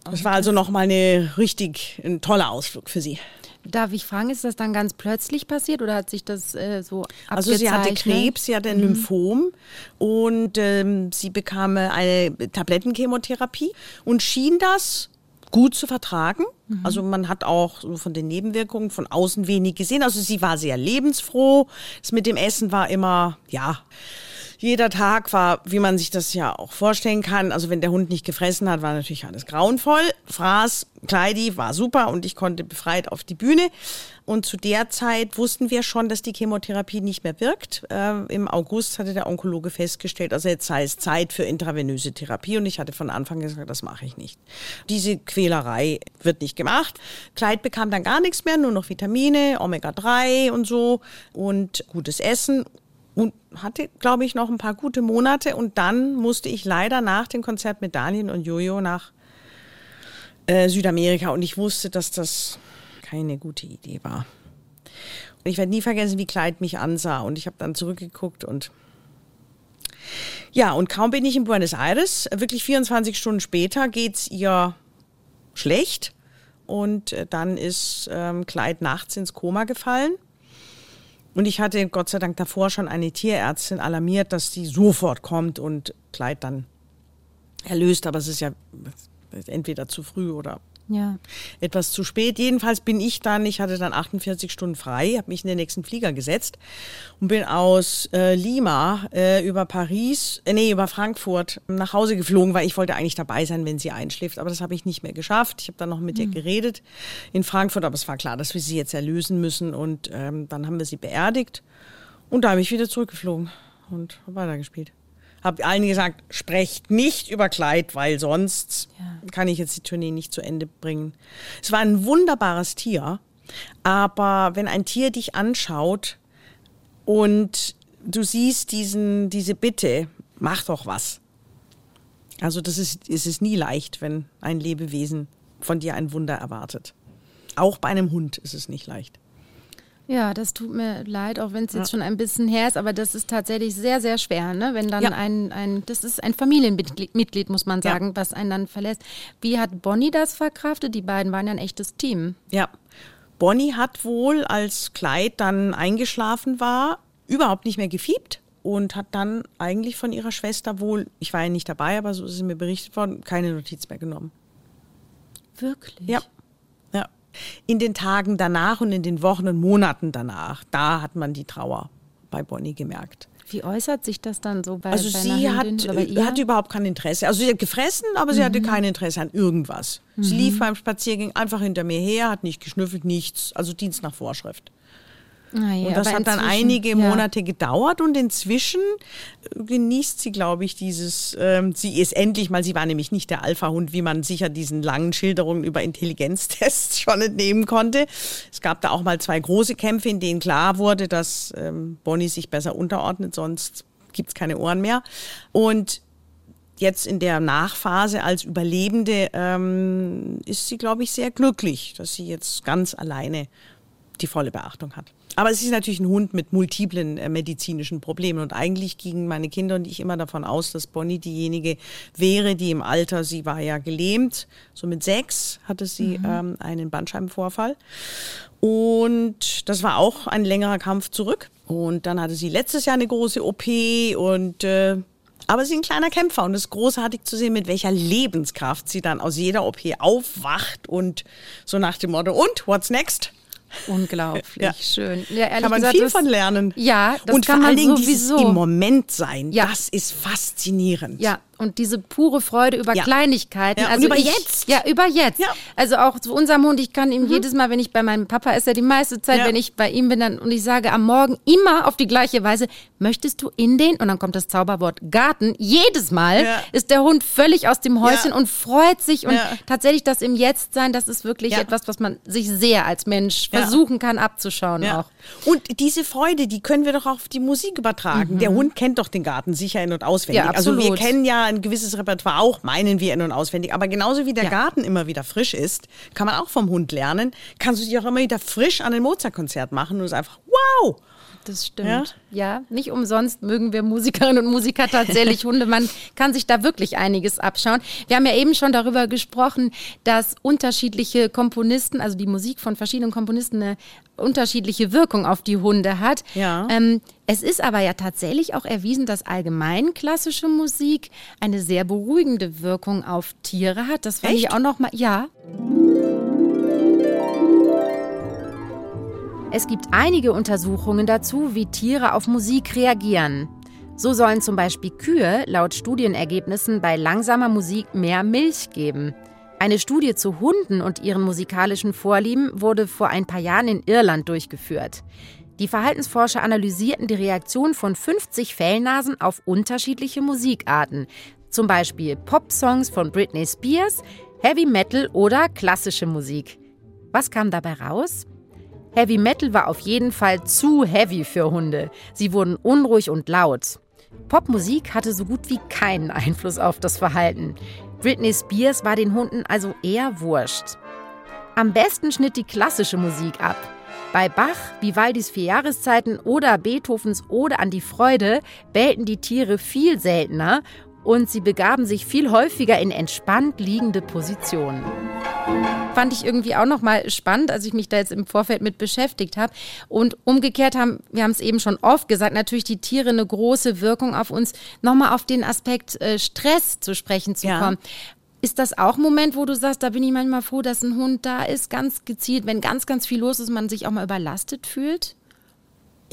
Das war also nochmal eine richtig ein toller Ausflug für sie. Darf ich fragen, ist das dann ganz plötzlich passiert oder hat sich das äh, so abgezeichnet? Also sie hatte Krebs, sie hatte ein mhm. Lymphom und ähm, sie bekam eine Tablettenchemotherapie und schien das gut zu vertragen. Mhm. Also man hat auch so von den Nebenwirkungen von außen wenig gesehen. Also sie war sehr lebensfroh. Das mit dem Essen war immer, ja, jeder Tag war, wie man sich das ja auch vorstellen kann. Also wenn der Hund nicht gefressen hat, war natürlich alles grauenvoll. Fraß, Kleidi war super und ich konnte befreit auf die Bühne. Und zu der Zeit wussten wir schon, dass die Chemotherapie nicht mehr wirkt. Äh, Im August hatte der Onkologe festgestellt, also jetzt sei es Zeit für intravenöse Therapie. Und ich hatte von Anfang gesagt, das mache ich nicht. Diese Quälerei wird nicht gemacht. Kleid bekam dann gar nichts mehr, nur noch Vitamine, Omega-3 und so und gutes Essen und hatte, glaube ich, noch ein paar gute Monate. Und dann musste ich leider nach dem Konzert mit Daniel und Jojo nach äh, Südamerika. Und ich wusste, dass das keine gute Idee war. Und ich werde nie vergessen, wie Kleid mich ansah. Und ich habe dann zurückgeguckt und ja, und kaum bin ich in Buenos Aires, wirklich 24 Stunden später geht es ihr schlecht. Und äh, dann ist ähm, Kleid nachts ins Koma gefallen. Und ich hatte Gott sei Dank davor schon eine Tierärztin alarmiert, dass die sofort kommt und Kleid dann erlöst. Aber es ist ja entweder zu früh oder ja. etwas zu spät. Jedenfalls bin ich dann, ich hatte dann 48 Stunden frei, habe mich in den nächsten Flieger gesetzt und bin aus äh, Lima äh, über Paris, äh, nee, über Frankfurt nach Hause geflogen, weil ich wollte eigentlich dabei sein, wenn sie einschläft. Aber das habe ich nicht mehr geschafft. Ich habe dann noch mit mhm. ihr geredet in Frankfurt, aber es war klar, dass wir sie jetzt erlösen müssen. Und ähm, dann haben wir sie beerdigt und da habe ich wieder zurückgeflogen und habe weitergespielt habe allen gesagt, sprecht nicht über Kleid, weil sonst ja. kann ich jetzt die Tournee nicht zu Ende bringen. Es war ein wunderbares Tier, aber wenn ein Tier dich anschaut und du siehst diesen, diese Bitte, mach doch was. Also das ist, es ist nie leicht, wenn ein Lebewesen von dir ein Wunder erwartet. Auch bei einem Hund ist es nicht leicht. Ja, das tut mir leid, auch wenn es jetzt ja. schon ein bisschen her ist, aber das ist tatsächlich sehr, sehr schwer, ne? Wenn dann ja. ein, ein, das ist ein Familienmitglied, muss man sagen, ja. was einen dann verlässt. Wie hat Bonnie das verkraftet? Die beiden waren ja ein echtes Team. Ja. Bonnie hat wohl, als Kleid dann eingeschlafen war, überhaupt nicht mehr gefiebt und hat dann eigentlich von ihrer Schwester wohl, ich war ja nicht dabei, aber so ist es mir berichtet worden, keine Notiz mehr genommen. Wirklich? Ja. In den Tagen danach und in den Wochen und Monaten danach, da hat man die Trauer bei Bonnie gemerkt. Wie äußert sich das dann so bei Also sie hat, hatte überhaupt kein Interesse. Also sie hat gefressen, aber sie mhm. hatte kein Interesse an irgendwas. Mhm. Sie lief beim Spaziergang einfach hinter mir her, hat nicht geschnüffelt, nichts. Also Dienst nach Vorschrift. Ah, ja, und das hat dann einige Monate ja. gedauert und inzwischen äh, genießt sie, glaube ich, dieses, ähm, sie ist endlich mal, sie war nämlich nicht der Alpha-Hund, wie man sicher diesen langen Schilderungen über Intelligenztests schon entnehmen konnte. Es gab da auch mal zwei große Kämpfe, in denen klar wurde, dass ähm, Bonnie sich besser unterordnet, sonst gibt's keine Ohren mehr. Und jetzt in der Nachphase als Überlebende ähm, ist sie, glaube ich, sehr glücklich, dass sie jetzt ganz alleine die volle Beachtung hat. Aber es ist natürlich ein Hund mit multiplen äh, medizinischen Problemen. Und eigentlich gingen meine Kinder und ich immer davon aus, dass Bonnie diejenige wäre, die im Alter, sie war ja gelähmt, so mit sechs hatte sie mhm. ähm, einen Bandscheibenvorfall. Und das war auch ein längerer Kampf zurück. Und dann hatte sie letztes Jahr eine große OP und äh, aber sie ist ein kleiner Kämpfer und es ist großartig zu sehen, mit welcher Lebenskraft sie dann aus jeder OP aufwacht und so nach dem Motto, und what's next? Unglaublich ja. schön. Ja, kann man gesagt, viel von lernen. Ja, das und kann vor allen Dingen sowieso. dieses im Moment sein. Ja. Das ist faszinierend. Ja, und diese pure Freude über ja. Kleinigkeiten. Ja, also über ich, jetzt. Ja, über jetzt. Ja. Also auch zu unserem Hund, ich kann ihm mhm. jedes Mal, wenn ich bei meinem Papa ist, er die meiste Zeit, wenn ich bei ihm bin dann, und ich sage am Morgen immer auf die gleiche Weise, möchtest du in den, und dann kommt das Zauberwort Garten, jedes Mal ist der Hund völlig aus dem Häuschen und freut sich und tatsächlich das im Jetzt sein, das ist wirklich etwas, was man sich sehr als Mensch versuchen kann abzuschauen auch. Und diese Freude, die können wir doch auch auf die Musik übertragen. Mhm. Der Hund kennt doch den Garten sicher in- und auswendig. also wir kennen ja ein gewisses Repertoire auch, meinen wir in- und auswendig. Aber genauso wie der Ja. Garten immer wieder frisch ist, kann man auch vom Hund lernen, kannst du dich auch immer wieder frisch an ein Mozart-Konzert machen und es einfach, wow! Das stimmt. Ja? nicht umsonst mögen wir Musikerinnen und Musiker tatsächlich Hunde. Man kann sich da wirklich einiges abschauen. Wir haben ja eben schon darüber gesprochen, dass unterschiedliche Komponisten, also die Musik von verschiedenen Komponisten eine unterschiedliche Wirkung auf die Hunde hat. Ja. Ähm, es ist aber ja tatsächlich auch erwiesen, dass allgemein klassische Musik eine sehr beruhigende Wirkung auf Tiere hat. Das fand ich Echt? auch noch mal, ja. Es gibt einige Untersuchungen dazu, wie Tiere auf Musik reagieren. So sollen zum Beispiel Kühe laut Studienergebnissen bei langsamer Musik mehr Milch geben. Eine Studie zu Hunden und ihren musikalischen Vorlieben wurde vor ein paar Jahren in Irland durchgeführt. Die Verhaltensforscher analysierten die Reaktion von 50 Fellnasen auf unterschiedliche Musikarten, zum Beispiel Popsongs von Britney Spears, Heavy Metal oder klassische Musik. Was kam dabei raus? Heavy Metal war auf jeden Fall zu heavy für Hunde. Sie wurden unruhig und laut. Popmusik hatte so gut wie keinen Einfluss auf das Verhalten. Britney Spears war den Hunden also eher wurscht. Am besten schnitt die klassische Musik ab. Bei Bach, Vivaldis Vier Jahreszeiten oder Beethovens Ode an die Freude bellten die Tiere viel seltener und sie begaben sich viel häufiger in entspannt liegende Positionen. Fand ich irgendwie auch nochmal spannend, als ich mich da jetzt im Vorfeld mit beschäftigt habe. Und umgekehrt haben, wir haben es eben schon oft gesagt, natürlich die Tiere eine große Wirkung auf uns, nochmal auf den Aspekt äh, Stress zu sprechen zu Ja. kommen. Ist das auch ein Moment, wo du sagst, da bin ich manchmal froh, dass ein Hund da ist, ganz gezielt, wenn ganz, ganz viel los ist, man sich auch mal überlastet fühlt?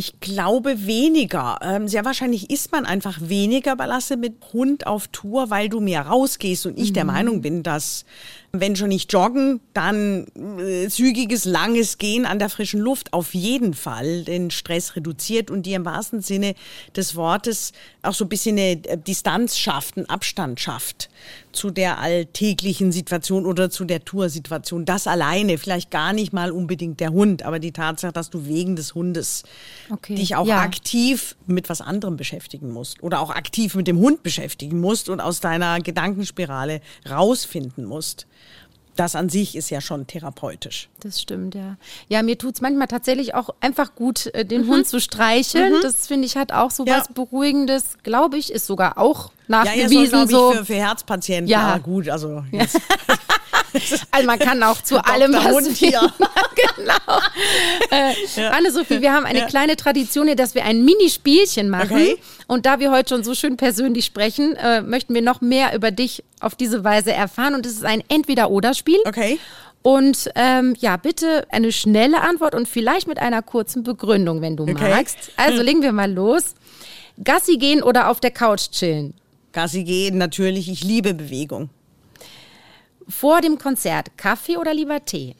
Ich glaube weniger. Ähm, sehr wahrscheinlich ist man einfach weniger belastet mit Hund auf Tour, weil du mehr rausgehst und ich der Meinung bin, dass wenn schon nicht joggen, dann äh, zügiges, langes Gehen an der frischen Luft auf jeden Fall den Stress reduziert und dir im wahrsten Sinne des Wortes auch so ein bisschen eine äh, Distanz schafft, einen Abstand schafft zu der alltäglichen Situation oder zu der Toursituation. Das alleine, vielleicht gar nicht mal unbedingt der Hund, aber die Tatsache, dass du wegen des Hundes Okay, dich auch ja. aktiv mit was anderem beschäftigen musst oder auch aktiv mit dem Hund beschäftigen musst und aus deiner Gedankenspirale rausfinden musst. Das an sich ist ja schon therapeutisch. Das stimmt, ja. Ja, mir tut's manchmal tatsächlich auch einfach gut, äh, den Hund zu streicheln. Das finde ich hat auch so Mhm. Ja. was Beruhigendes, glaube ich, ist sogar auch Ja, ja, so, nachgewiesen. glaub ich, so. für, für Herzpatienten. Ja. Ja, gut, also jetzt, Also man kann auch zu allem was Hund hier. genau. Äh, Anne-Sophie, wir haben eine Ja. kleine Tradition hier, dass wir ein Minispielchen machen. Okay. Und da wir heute schon so schön persönlich sprechen, äh, möchten wir noch mehr über dich auf diese Weise erfahren. Und es ist ein Entweder-Oder-Spiel. Okay. Und ähm, ja, bitte eine schnelle Antwort und vielleicht mit einer kurzen Begründung, wenn du Okay. magst. Also legen wir mal los. Gassi gehen oder auf der Couch chillen? Gassi gehen, natürlich. Ich liebe Bewegung. Vor dem Konzert Kaffee oder lieber Tee?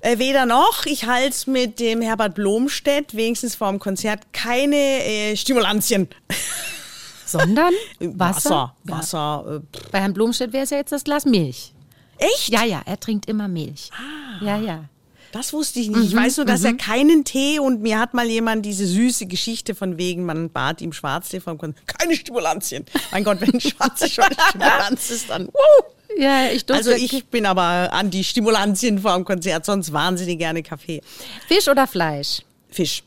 Äh, weder noch. Ich halte mit dem Herbert Blomstedt wenigstens vor dem Konzert keine äh, Stimulantien. Sondern Wasser. Wasser? Ja. Wasser. Äh, pff. Bei Herrn Blomstedt wäre es ja jetzt das Glas Milch. echt? Ja, ja, er trinkt immer Milch. Ah. Ja, ja. Das wusste ich nicht. Ich weiß nur, dass er keinen Tee und mir hat mal jemand diese süße Geschichte von wegen, man bat ihm Schwarztee vom Konzert. Keine Stimulantien. Mein Gott, wenn Schwarztee schon Stimulanz ist, dann. Woo! Ja, ich durfte Also ich bin aber an die Stimulantien vor dem Konzert, sonst wahnsinnig gerne Kaffee. Fisch oder Fleisch? Fisch.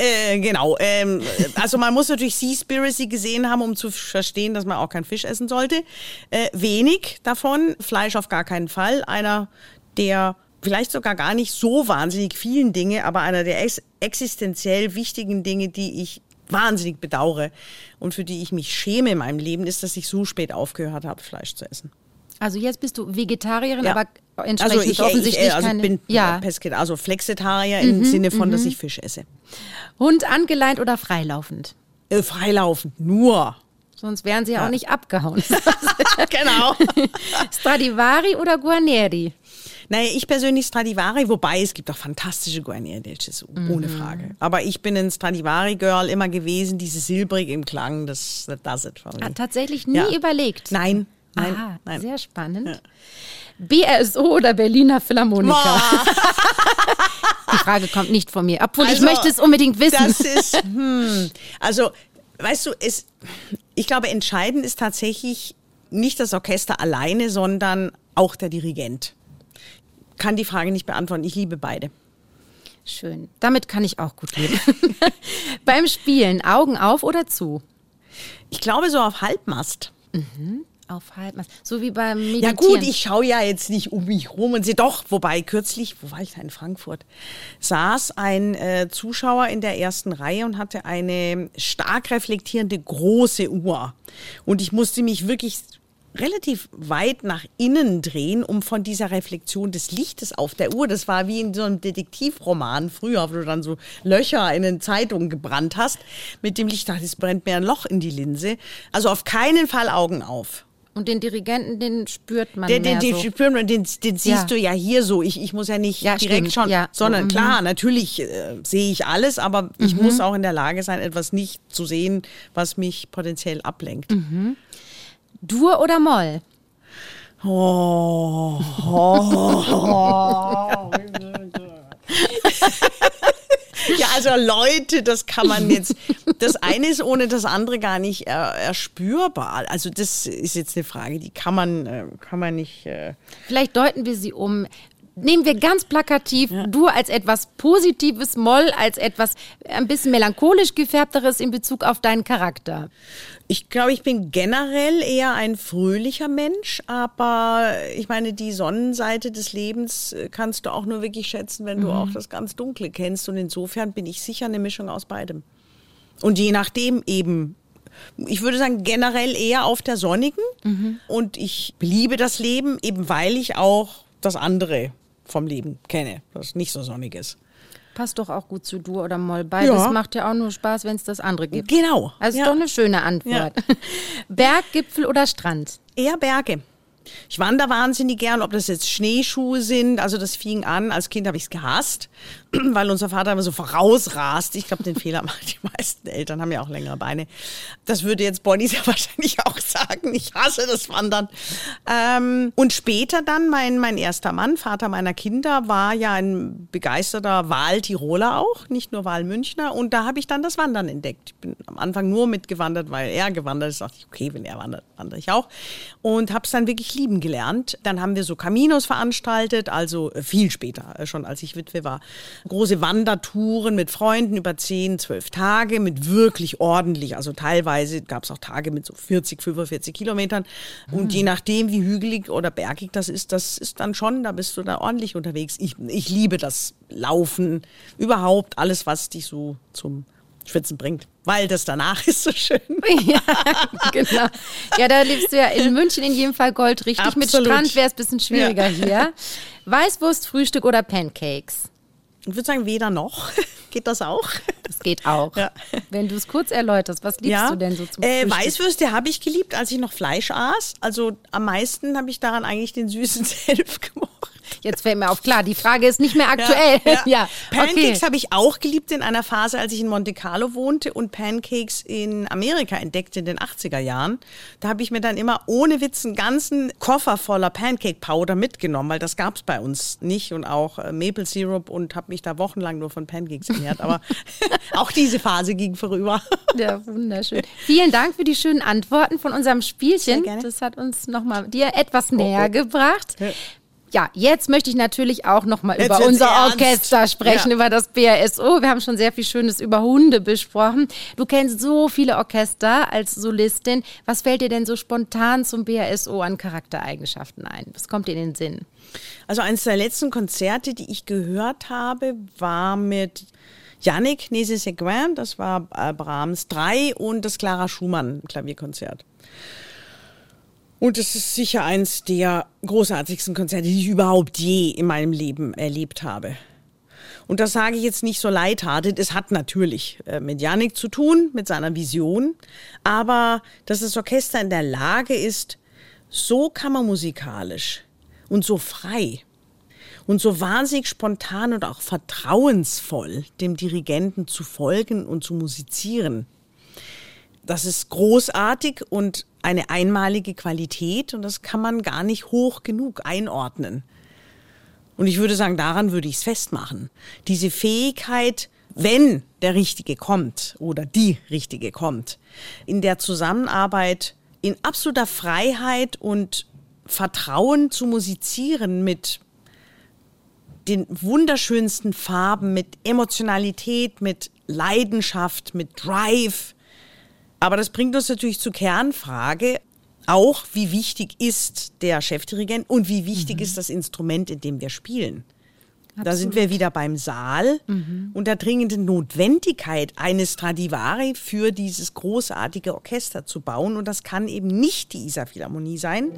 Äh, genau. Ähm, also man muss natürlich Seaspiracy gesehen haben, um zu verstehen, dass man auch kein Fisch essen sollte. Äh, wenig davon, Fleisch auf gar keinen Fall. Einer der vielleicht sogar gar nicht so wahnsinnig vielen Dinge, aber einer der ex existenziell wichtigen Dinge, die ich wahnsinnig bedauere und für die ich mich schäme in meinem Leben, ist, dass ich so spät aufgehört habe, Fleisch zu essen. Also jetzt bist du Vegetarierin, Ja. aber entsprechend Also ich, offensichtlich ich, also keine. bin ja. Pesket, also Flexitarier im Sinne von, dass ich Fisch esse. Hund angeleint oder freilaufend? Äh, freilaufend, nur. Sonst wären sie ja, Ja. auch nicht abgehauen. genau. Stradivari oder Guarneri? Naja, ich persönlich Stradivari, wobei es gibt auch fantastische Guarnieri-Dishes, ohne Frage. Aber ich bin ein Stradivari-Girl immer gewesen, diese silbrig im Klang, das that does it for me. Ah, tatsächlich nie Ja. überlegt. Nein, nein, Aha, nein. sehr spannend. BSO oder Berliner Philharmoniker? Die Frage kommt nicht von mir, obwohl ich Also, möchte es unbedingt wissen. Das ist, hm, also weißt du, es, ich glaube, entscheidend ist tatsächlich nicht das Orchester alleine, sondern auch der Dirigent. Kann die Frage nicht beantworten. Ich liebe beide. Schön. Damit kann ich auch gut leben. Beim Spielen Augen auf oder zu? Ich glaube so auf Halbmast. Mhm. Auf Halbmast. So wie beim Meditieren. Ja gut, ich schaue ja jetzt nicht um mich rum und sehe doch, wobei kürzlich, wo war ich da in Frankfurt, saß ein äh, Zuschauer in der ersten Reihe und hatte eine stark reflektierende große Uhr. Und ich musste mich wirklich relativ weit nach innen drehen, um von dieser Reflexion des Lichtes auf der Uhr, das war wie in so einem Detektivroman früher, wo du dann so Löcher in den Zeitungen gebrannt hast, mit dem Licht dachte, es brennt mir ein Loch in die Linse. Also auf keinen Fall Augen auf. Und den Dirigenten, den spürt man Den, den, mehr den, so. spürt man, den, den siehst Ja. du ja hier so. Ich, ich muss ja nicht Ja, direkt stimmt. schon, Ja. sondern Mhm. klar, natürlich äh, sehe ich alles, aber ich muss auch in der Lage sein, etwas nicht zu sehen, was mich potenziell ablenkt. Dur oder Moll? Oh. ja, also Leute, das kann man jetzt, das eine ist ohne das andere gar nicht äh, erspürbar. Also das ist jetzt eine Frage, die kann man, äh, kann man nicht. Äh, Vielleicht deuten wir sie um. Nehmen wir ganz plakativ Dur als etwas Positives, Moll als etwas ein bisschen melancholisch gefärbteres in Bezug auf deinen Charakter. Ich glaube, ich bin generell eher ein fröhlicher Mensch, aber ich meine, die Sonnenseite des Lebens äh, kannst du auch nur wirklich schätzen, wenn du auch das ganz Dunkle kennst. Und insofern bin ich sicher eine Mischung aus beidem. Und je nachdem eben. Ich würde sagen, generell eher auf der sonnigen. Und ich liebe das Leben, eben weil ich auch das andere vom Leben kenne, das nicht so sonnig ist. Passt doch auch gut zu Dur oder Moll. Beides Ja. macht ja auch nur Spaß, wenn es das andere gibt. Genau. Also Ja. ist doch eine schöne Antwort. Berg, Gipfel oder Strand? Eher Berge. Ich wandere wahnsinnig gern, ob das jetzt Schneeschuhe sind. Also das fing an, als Kind habe ich es gehasst, weil unser Vater immer so vorausrast. Ich glaube, den Fehler machen die meisten Eltern, haben ja auch längere Beine. Das würde jetzt Bonnie sehr wahrscheinlich auch sagen. Ich hasse das Wandern. Ähm, und später dann, mein, mein erster Mann, Vater meiner Kinder, war ja ein begeisterter Wahltiroler auch, nicht nur Wahlmünchner. Und da habe ich dann das Wandern entdeckt. Ich bin am Anfang nur mitgewandert, weil er gewandert ist. Da dachte ich, okay, wenn er wandert, wandere ich auch. Und habe es dann wirklich lieben gelernt. Dann haben wir so Caminos veranstaltet, also äh, viel später, äh, schon als ich Witwe war. Große Wandertouren mit Freunden über 10, 12 Tage, mit wirklich ordentlich. Also teilweise gab es auch Tage mit so 40, 45 Kilometern. Und je nachdem, wie hügelig oder bergig das ist, das ist dann schon, da bist du da ordentlich unterwegs. Ich, ich liebe das Laufen, überhaupt alles, was dich so zum Schwitzen bringt. Weil das danach ist so schön. ja, genau. Ja, da lebst du ja in München in jedem Fall goldrichtig. Mit Absolut. Strand wäre es ein bisschen schwieriger Ja. hier. Weißwurst, Frühstück oder Pancakes? Ich würde sagen, weder noch. Geht das auch? Das geht auch. Ja. Wenn du es kurz erläuterst, was liebst du denn so zum äh, Frühstück? Weißwürste habe ich geliebt, als ich noch Fleisch aß. Also am meisten habe ich daran eigentlich den süßen Senf gemocht. Jetzt fällt mir auf, klar, die Frage ist nicht mehr aktuell. Ja, Pancakes okay. habe ich auch geliebt in einer Phase, als ich in Monte Carlo wohnte und Pancakes in Amerika entdeckte in den 80er Jahren. Da habe ich mir dann immer ohne Witz einen ganzen Koffer voller Pancake Powder mitgenommen, weil das gab es bei uns nicht und auch äh, Maple Syrup und habe mich da wochenlang nur von Pancakes ernährt. Aber auch diese Phase ging vorüber. Ja, wunderschön. Vielen Dank für die schönen Antworten von unserem Spielchen. Das hat uns nochmal dir etwas näher oh. gebracht. Ja. Jetzt möchte ich natürlich auch nochmal über unser ernst. Orchester sprechen, Ja. über das BRSO. Wir haben schon sehr viel Schönes über Hunde besprochen. Du kennst so viele Orchester als Solistin. Was fällt dir denn so spontan zum BRSO an Charaktereigenschaften ein? Was kommt dir in den Sinn? Also eines der letzten Konzerte, die ich gehört habe, war mit Yannick Nézet-Séguin, das war äh, Brahms 3 und das Clara Schumann Klavierkonzert. Und es ist sicher eins der großartigsten Konzerte, die ich überhaupt je in meinem Leben erlebt habe. Und das sage ich jetzt nicht so leidhartet. Es hat natürlich äh, mit Yannick zu tun, mit seiner Vision. Aber dass das Orchester in der Lage ist, so kammermusikalisch und so frei und so wahnsinnig spontan und auch vertrauensvoll dem Dirigenten zu folgen und zu musizieren. Das ist großartig und eine einmalige Qualität und das kann man gar nicht hoch genug einordnen. Und ich würde sagen, daran würde ich es festmachen. Diese Fähigkeit, wenn der Richtige kommt oder die Richtige kommt, in der Zusammenarbeit in absoluter Freiheit und Vertrauen zu musizieren mit den wunderschönsten Farben, mit Emotionalität, mit Leidenschaft, mit Drive. Aber das bringt uns natürlich zur Kernfrage, auch wie wichtig ist der Chefdirigent und wie wichtig mhm. ist das Instrument, in dem wir spielen. Absolut. Da sind wir wieder beim Saal mhm. und der dringenden Notwendigkeit eines Stradivari für dieses großartige Orchester zu bauen. Und das kann eben nicht die Isar Philharmonie sein.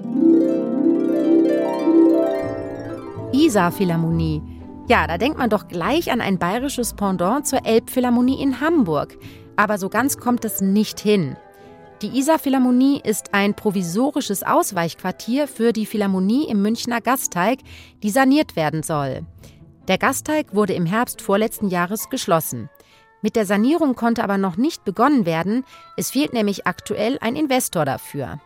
Isar Philharmonie. Ja, da denkt man doch gleich an ein bayerisches Pendant zur Elbphilharmonie in Hamburg. Aber so ganz kommt es nicht hin. Die Isar Philharmonie ist ein provisorisches Ausweichquartier für die Philharmonie im Münchner Gasteig, die saniert werden soll. Der Gasteig wurde im Herbst vorletzten Jahres geschlossen. Mit der Sanierung konnte aber noch nicht begonnen werden, es fehlt nämlich aktuell ein Investor dafür.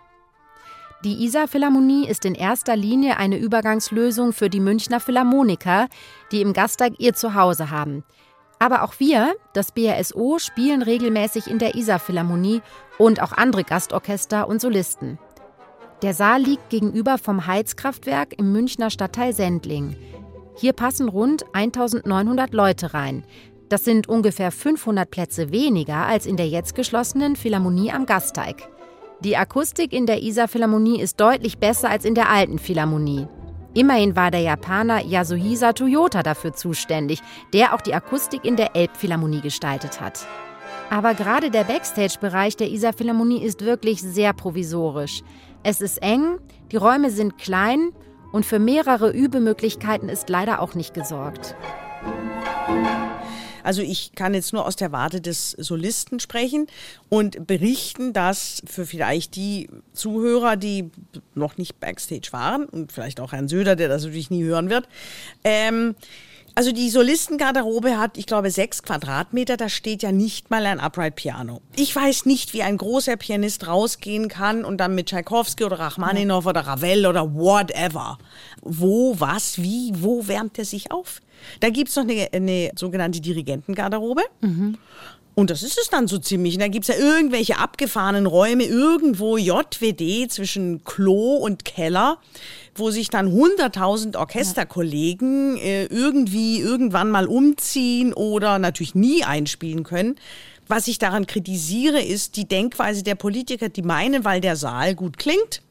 Die Isar Philharmonie ist in erster Linie eine Übergangslösung für die Münchner Philharmoniker, die im Gasteig ihr Zuhause haben. Aber auch wir, das BRSO, spielen regelmäßig in der Isar Philharmonie und auch andere Gastorchester und Solisten. Der Saal liegt gegenüber vom Heizkraftwerk im Münchner Stadtteil Sendling. Hier passen rund 1900 Leute rein. Das sind ungefähr 500 Plätze weniger als in der jetzt geschlossenen Philharmonie am Gasteig. Die Akustik in der Isar Philharmonie ist deutlich besser als in der alten Philharmonie. Immerhin war der Japaner Yasuhisa Toyota dafür zuständig, der auch die Akustik in der Elbphilharmonie gestaltet hat. Aber gerade der Backstage-Bereich der Isar Philharmonie ist wirklich sehr provisorisch. Es ist eng, die Räume sind klein und für mehrere Übemöglichkeiten ist leider auch nicht gesorgt. Also ich kann jetzt nur aus der Warte des Solisten sprechen und berichten, dass für vielleicht die Zuhörer, die noch nicht Backstage waren und vielleicht auch Herrn Söder, der das natürlich nie hören wird, ähm, also die Solistengarderobe hat, ich glaube, sechs Quadratmeter. Da steht ja nicht mal ein Upright Piano. Ich weiß nicht, wie ein großer Pianist rausgehen kann und dann mit Tchaikovsky oder Rachmaninow oder Ravel oder whatever. Wo, was, wie, wo wärmt er sich auf? Da gibt's noch eine, eine sogenannte Dirigentengarderobe. Mhm. Und das ist es dann so ziemlich. Und da gibt's ja irgendwelche abgefahrenen Räume, irgendwo JWD zwischen Klo und Keller, wo sich dann 100.000 Orchesterkollegen äh, irgendwie irgendwann mal umziehen oder natürlich nie einspielen können. Was ich daran kritisiere, ist die Denkweise der Politiker, die meinen, weil der Saal gut klingt,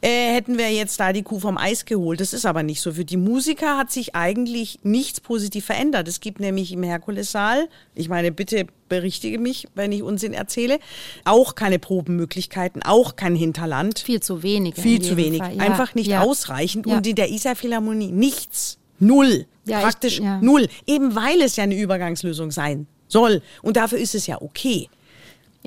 äh, hätten wir jetzt da die Kuh vom Eis geholt. Das ist aber nicht so. Für die Musiker hat sich eigentlich nichts positiv verändert. Es gibt nämlich im Herkulessaal, ich meine, bitte berichtige mich, wenn ich Unsinn erzähle, auch keine Probenmöglichkeiten, auch kein Hinterland. Viel zu wenig. Viel zu wenig. Ja. Einfach nicht ja. ausreichend. Ja. Und in der Isar Philharmonie nichts. Null. Praktisch ich, null. Eben weil es ja eine Übergangslösung sein soll. Und dafür ist es ja okay.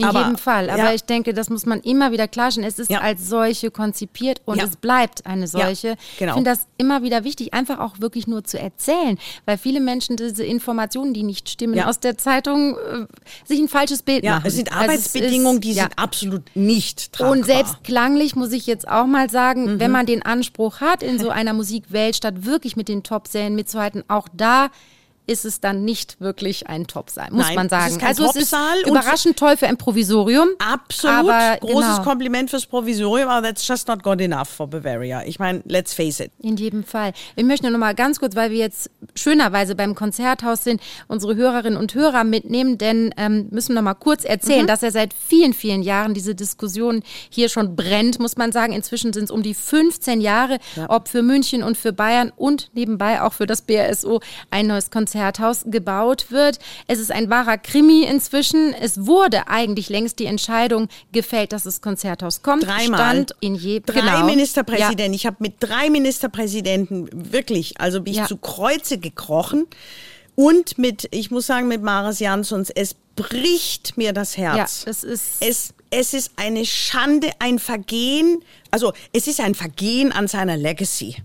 In aber, jedem Fall. Aber ja. ich denke, das muss man immer wieder klarstellen. Es ist ja. als solche konzipiert und ja. es bleibt eine solche. Genau. Ich finde das immer wieder wichtig, einfach auch wirklich nur zu erzählen, weil viele Menschen diese Informationen, die nicht stimmen, aus der Zeitung äh, sich ein falsches Bild ja, machen. Es sind Arbeitsbedingungen, also es ist, die sind absolut nicht tragbar. Und selbst klanglich muss ich jetzt auch mal sagen, mhm. wenn man den Anspruch hat, in so einer Musikweltstadt wirklich mit den Top-Serien mitzuhalten, auch da ist es dann nicht wirklich ein Topsaal, muss Nein, man sagen. Es ist kein also es ist überraschend toll für ein Provisorium. Absolut. Aber Großes genau. Kompliment fürs Provisorium, aber that's just not good enough for Bavaria. Ich meine, let's face it. In jedem Fall. Ich möchte nur noch mal ganz kurz, weil wir jetzt schönerweise beim Konzerthaus sind, unsere Hörerinnen und Hörer mitnehmen, denn ähm, müssen noch mal kurz erzählen, mhm. dass er seit vielen, vielen Jahren diese Diskussion hier schon brennt, muss man sagen. Inzwischen sind es um die 15 Jahre, ja. ob für München und für Bayern und nebenbei auch für das BRSO ein neues Konzert Konzerthaus gebaut wird. Es ist ein wahrer Krimi inzwischen. Es wurde eigentlich längst die Entscheidung gefällt, dass das Konzerthaus kommt. Dreimal. Stand in je, drei genau. Ministerpräsidenten. Ja. Ich habe mit drei Ministerpräsidenten wirklich, also bin ich ja. zu Kreuze gekrochen. Und mit, ich muss sagen, mit Maris Jansons, es bricht mir das Herz. Ja, es ist. Es, es ist eine Schande, ein Vergehen. Also, es ist ein Vergehen an seiner Legacy.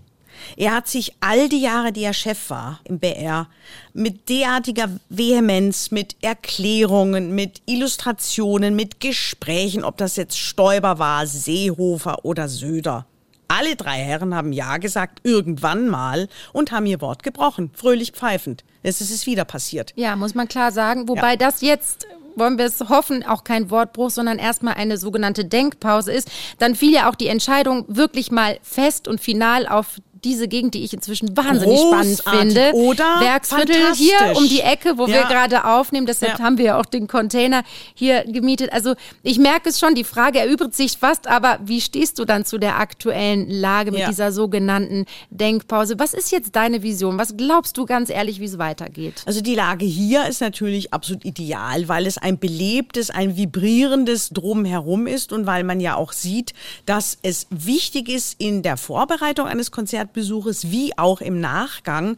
Er hat sich all die Jahre, die er Chef war im BR, mit derartiger Vehemenz, mit Erklärungen, mit Illustrationen, mit Gesprächen, ob das jetzt Stoiber war, Seehofer oder Söder, Alle drei Herren haben Ja gesagt, irgendwann mal, und haben ihr Wort gebrochen, fröhlich pfeifend. Es ist es wieder passiert. Ja, muss man klar sagen. Wobei ja. das jetzt wollen wir es hoffen, auch kein Wortbruch, sondern erstmal eine sogenannte Denkpause ist. Dann fiel ja auch die Entscheidung wirklich mal fest und final auf diese Gegend, die ich inzwischen wahnsinnig Großartig. spannend finde. Oder Werksviertel hier um die Ecke, wo ja. wir gerade aufnehmen. Deshalb ja. haben wir ja auch den Container hier gemietet. Also ich merke es schon, die Frage erübrigt sich fast, aber wie stehst du dann zu der aktuellen Lage mit ja. dieser sogenannten Denkpause? Was ist jetzt deine Vision? Was glaubst du ganz ehrlich, wie es weitergeht? Also die Lage hier ist natürlich absolut ideal, weil es ein belebtes, ein vibrierendes Drumherum ist und weil man ja auch sieht, dass es wichtig ist in der Vorbereitung eines Konzerts Konzertbesuches wie auch im Nachgang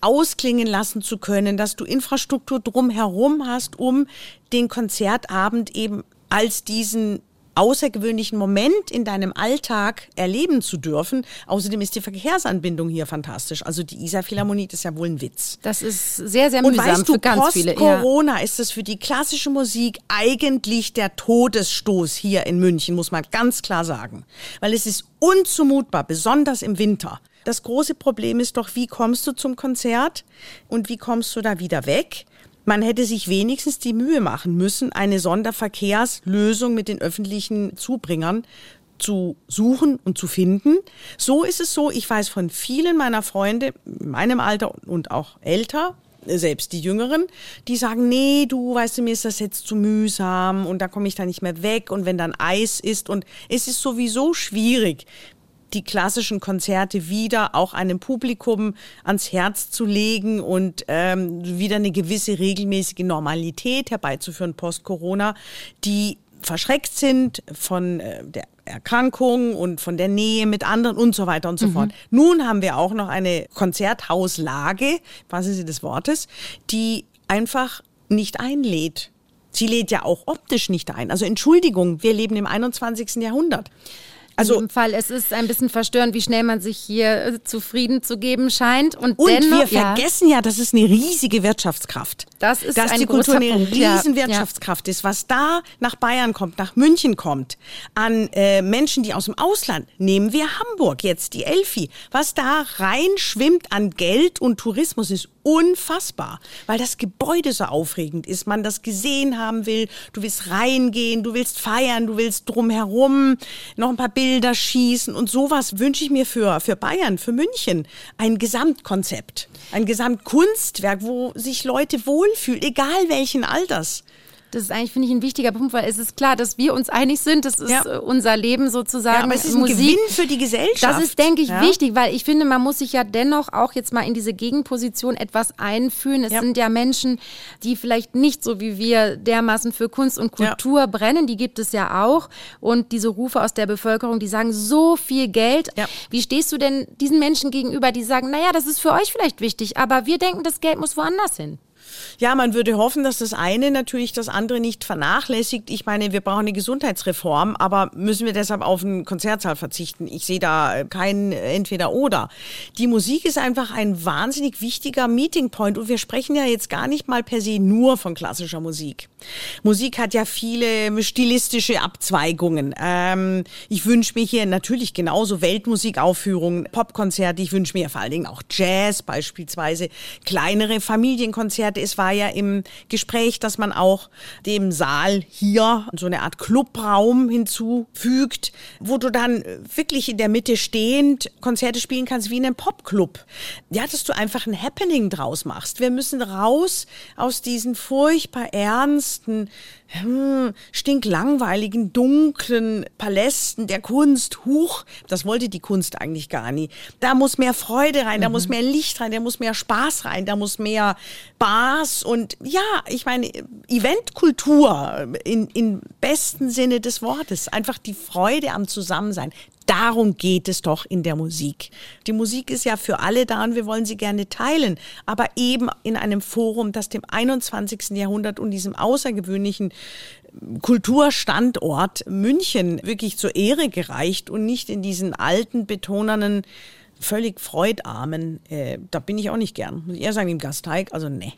ausklingen lassen zu können, dass du Infrastruktur drumherum hast, um den Konzertabend eben als diesen außergewöhnlichen Moment in deinem Alltag erleben zu dürfen. Außerdem ist die Verkehrsanbindung hier fantastisch. Also die Isar Philharmonie ist ja wohl ein Witz. Das ist sehr, sehr mühsam Und weißt du, für ganz post viele. Corona ja. ist es für die klassische Musik eigentlich der Todesstoß hier in München, muss man ganz klar sagen. Weil es ist unzumutbar, besonders im Winter. Das große Problem ist doch, wie kommst du zum Konzert und wie kommst du da wieder weg? Man hätte sich wenigstens die Mühe machen müssen, eine Sonderverkehrslösung mit den öffentlichen Zubringern zu suchen und zu finden. So ist es so, ich weiß von vielen meiner Freunde, in meinem Alter und auch älter, selbst die Jüngeren, die sagen, nee, du weißt du, mir ist das jetzt zu mühsam und da komme ich da nicht mehr weg und wenn dann Eis ist und es ist sowieso schwierig, die klassischen Konzerte wieder auch einem Publikum ans Herz zu legen und ähm, wieder eine gewisse regelmäßige Normalität herbeizuführen post-Corona, die verschreckt sind von äh, der Erkrankung und von der Nähe mit anderen und so weiter und so mhm. fort. Nun haben wir auch noch eine Konzerthauslage, was ist des Wortes, die einfach nicht einlädt. Sie lädt ja auch optisch nicht ein. Also Entschuldigung, wir leben im 21. Jahrhundert. Also, in dem Fall, es ist ein bisschen verstörend, wie schnell man sich hier äh, zufrieden zu geben scheint. Und, und dennoch, wir vergessen ja, das ist eine riesige Wirtschaftskraft. Das ist Dass ein die Kultur eine Punkt. riesen Wirtschaftskraft ja. ist. Was da nach Bayern kommt, nach München kommt, an äh, Menschen, die aus dem Ausland, nehmen wir Hamburg jetzt, die Elfi. Was da reinschwimmt an Geld und Tourismus ist unfassbar, weil das Gebäude so aufregend ist, man das gesehen haben will, du willst reingehen, du willst feiern, du willst drumherum noch ein paar Bilder schießen und sowas wünsche ich mir für, für Bayern, für München. Ein Gesamtkonzept, ein Gesamtkunstwerk, wo sich Leute wohlfühlen, egal welchen Alters. Das ist eigentlich, finde ich, ein wichtiger Punkt, weil es ist klar, dass wir uns einig sind. Das ist ja. Äh, unser Leben sozusagen. Ja, aber es ist ein Musik. Gewinn für die Gesellschaft. Das ist, denke ich, ja. wichtig, weil ich finde, man muss sich ja dennoch auch jetzt mal in diese Gegenposition etwas einfühlen. Es ja. sind ja Menschen, die vielleicht nicht so wie wir dermaßen für Kunst und Kultur brennen. Die gibt es ja auch. Und diese Rufe aus der Bevölkerung, die sagen, so viel Geld. Wie stehst du denn diesen Menschen gegenüber, die sagen, naja, das ist für euch vielleicht wichtig, aber wir denken, das Geld muss woanders hin? Ja, man würde hoffen, dass das eine natürlich das andere nicht vernachlässigt. Ich meine, wir brauchen eine Gesundheitsreform, aber müssen wir deshalb auf einen Konzertsaal verzichten? Ich sehe da kein Entweder-Oder. Die Musik ist einfach ein wahnsinnig wichtiger Meeting Point und wir sprechen ja jetzt gar nicht mal per se nur von klassischer Musik. Musik hat ja viele stilistische Abzweigungen. Ähm, ich wünsche mir hier natürlich genauso Weltmusikaufführungen, Popkonzerte. Ich wünsche mir vor allen Dingen auch Jazz beispielsweise, kleinere Familienkonzerte. Es war ja im Gespräch, dass man auch dem Saal hier so eine Art Clubraum hinzufügt, wo du dann wirklich in der Mitte stehend Konzerte spielen kannst wie in einem Popclub. Ja, dass du einfach ein Happening draus machst. Wir müssen raus aus diesen furchtbar 嗯。Hm, stinklangweiligen, dunklen Palästen der Kunst. Huch, das wollte die Kunst eigentlich gar nie. Da muss mehr Freude rein, da muss mhm. mehr Licht rein, da muss mehr Spaß rein, da muss mehr Spaß und ja, ich meine, Eventkultur in, im besten Sinne des Wortes. Einfach die Freude am Zusammensein. Darum geht es doch in der Musik. Die Musik ist ja für alle da und wir wollen sie gerne teilen, aber eben in einem Forum, das dem 21. Jahrhundert und diesem außergewöhnlichen Kulturstandort München wirklich zur Ehre gereicht und nicht in diesen alten, betonernen, völlig freudarmen, äh, da bin ich auch nicht gern. Muss ich eher sagen, im Gasteig, also ne.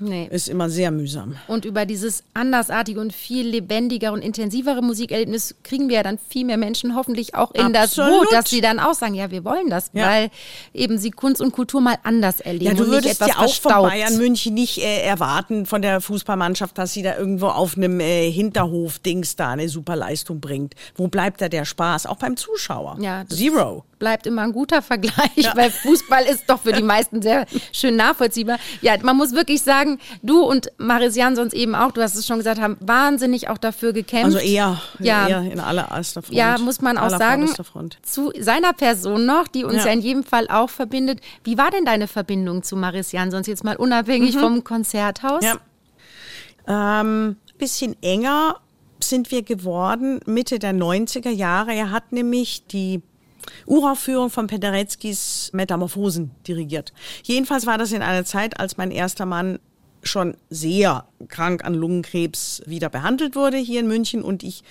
Nee. Ist immer sehr mühsam. Und über dieses andersartige und viel lebendigere und intensivere Musikerlebnis kriegen wir ja dann viel mehr Menschen hoffentlich auch in Absolut. das Boot, dass sie dann auch sagen, ja, wir wollen das, ja. weil eben sie Kunst und Kultur mal anders erleben. Ja, du würdest ja auch von Bayern München nicht äh, erwarten von der Fußballmannschaft, dass sie da irgendwo auf einem äh, Hinterhof-Dings da eine super Leistung bringt. Wo bleibt da der Spaß? Auch beim Zuschauer. Ja, Zero. Bleibt immer ein guter Vergleich, ja. weil Fußball ist doch für die meisten sehr schön nachvollziehbar. Ja, man muss wirklich sagen, du und Marisian sonst eben auch, du hast es schon gesagt, haben wahnsinnig auch dafür gekämpft. Also eher, ja, eher in aller Front. Ja, muss man auch sagen, zu seiner Person noch, die uns ja. ja. in jedem Fall auch verbindet. Wie war denn deine Verbindung zu Marisian, sonst jetzt mal unabhängig mhm. vom Konzerthaus? Ja. Ähm, bisschen enger sind wir geworden Mitte der 90er Jahre. Er hat nämlich die Uraufführung von Pendereckis Metamorphosen dirigiert. Jedenfalls war das in einer Zeit, als mein erster Mann schon sehr krank an Lungenkrebs wieder behandelt wurde hier in München und ich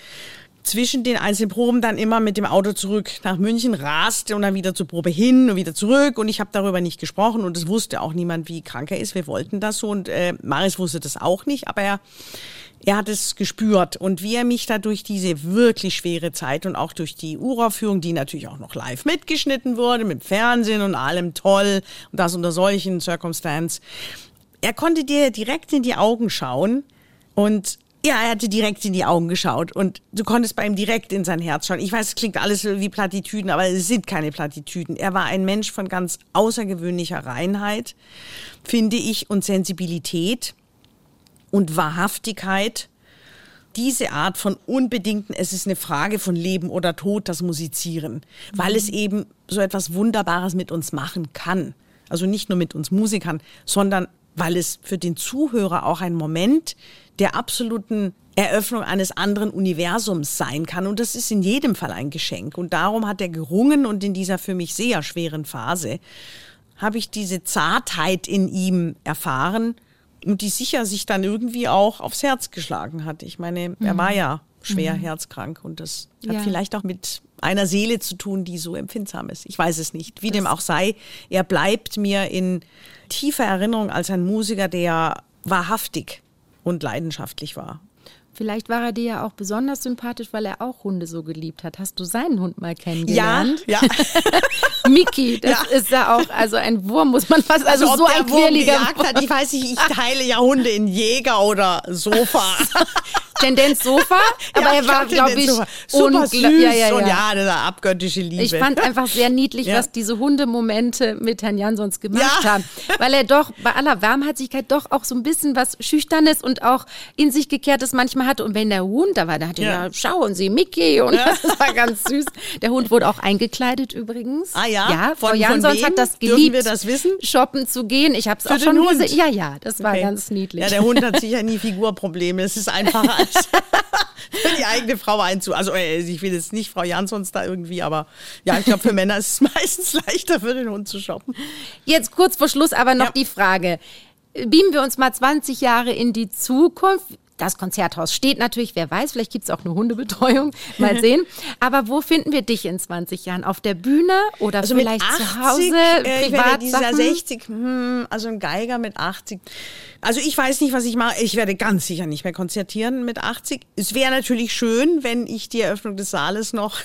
zwischen den einzelnen Proben dann immer mit dem Auto zurück nach München raste und dann wieder zur Probe hin und wieder zurück und ich habe darüber nicht gesprochen und es wusste auch niemand, wie krank er ist. Wir wollten das so und äh, Maris wusste das auch nicht, aber er er hat es gespürt und wie er mich da durch diese wirklich schwere Zeit und auch durch die Uraufführung, die natürlich auch noch live mitgeschnitten wurde, mit Fernsehen und allem toll und das unter solchen Circumstances. Er konnte dir direkt in die Augen schauen und ja, er hatte direkt in die Augen geschaut und du konntest bei ihm direkt in sein Herz schauen. Ich weiß, es klingt alles wie Plattitüden, aber es sind keine Plattitüden. Er war ein Mensch von ganz außergewöhnlicher Reinheit, finde ich, und Sensibilität und Wahrhaftigkeit. Diese Art von unbedingten, es ist eine Frage von Leben oder Tod, das Musizieren, weil es eben so etwas Wunderbares mit uns machen kann. Also nicht nur mit uns Musikern, sondern weil es für den Zuhörer auch ein Moment der absoluten Eröffnung eines anderen Universums sein kann. Und das ist in jedem Fall ein Geschenk. Und darum hat er gerungen und in dieser für mich sehr schweren Phase habe ich diese Zartheit in ihm erfahren und die sicher sich dann irgendwie auch aufs Herz geschlagen hat. Ich meine, er war mhm. ja schwer mhm. herzkrank und das hat ja. vielleicht auch mit einer Seele zu tun, die so empfindsam ist. Ich weiß es nicht. Wie das dem auch sei, er bleibt mir in tiefer Erinnerung als ein Musiker, der wahrhaftig und leidenschaftlich war. Vielleicht war er dir ja auch besonders sympathisch, weil er auch Hunde so geliebt hat. Hast du seinen Hund mal kennengelernt? Ja, ja. Mickey, das ja. ist ja auch also ein Wurm, muss man fast, also, also so ein quirliger Wurm. Hat, ich weiß nicht, ich teile ja Hunde in Jäger oder Sofa. Tendenz Sofa, aber ja, er war, glaube ich, super süß ja, ja, und ja, das war abgöttische Liebe. Ich fand einfach sehr niedlich, was diese Hundemomente mit Herrn Jansons gemacht haben, weil er doch bei aller Warmherzigkeit doch auch so ein bisschen was Schüchternes und auch in sich gekehrtes manchmal hatte und wenn der Hund da war, da hatte er, ja, schauen Sie, Mickey und das war ganz süß. Der Hund wurde auch eingekleidet übrigens. Ah ja? Ja, Frau Jansons hat das geliebt, Dürfen wir das wissen? shoppen zu gehen. Ich habe es auch schon gesehen. Ja, ja, das war okay. ganz niedlich. Ja, der Hund hat sicher nie Figurprobleme. Es ist einfacher als für die eigene Frau einzu. Also äh, ich will jetzt nicht Frau Jansons da irgendwie, aber ja, ich glaube, für Männer ist es meistens leichter, für den Hund zu shoppen. Jetzt kurz vor Schluss aber noch ja. die Frage. Beamen wir uns mal 20 Jahre in die Zukunft. Das Konzerthaus steht natürlich, wer weiß, vielleicht gibt es auch eine Hundebetreuung, mal sehen. Aber wo finden wir dich in 20 Jahren? Auf der Bühne oder also vielleicht 80, zu Hause, äh, privat? Dieser 60, hm, also ein Geiger mit 80. Also ich weiß nicht, was ich mache. Ich werde ganz sicher nicht mehr konzertieren mit 80. Es wäre natürlich schön, wenn ich die Eröffnung des Saales noch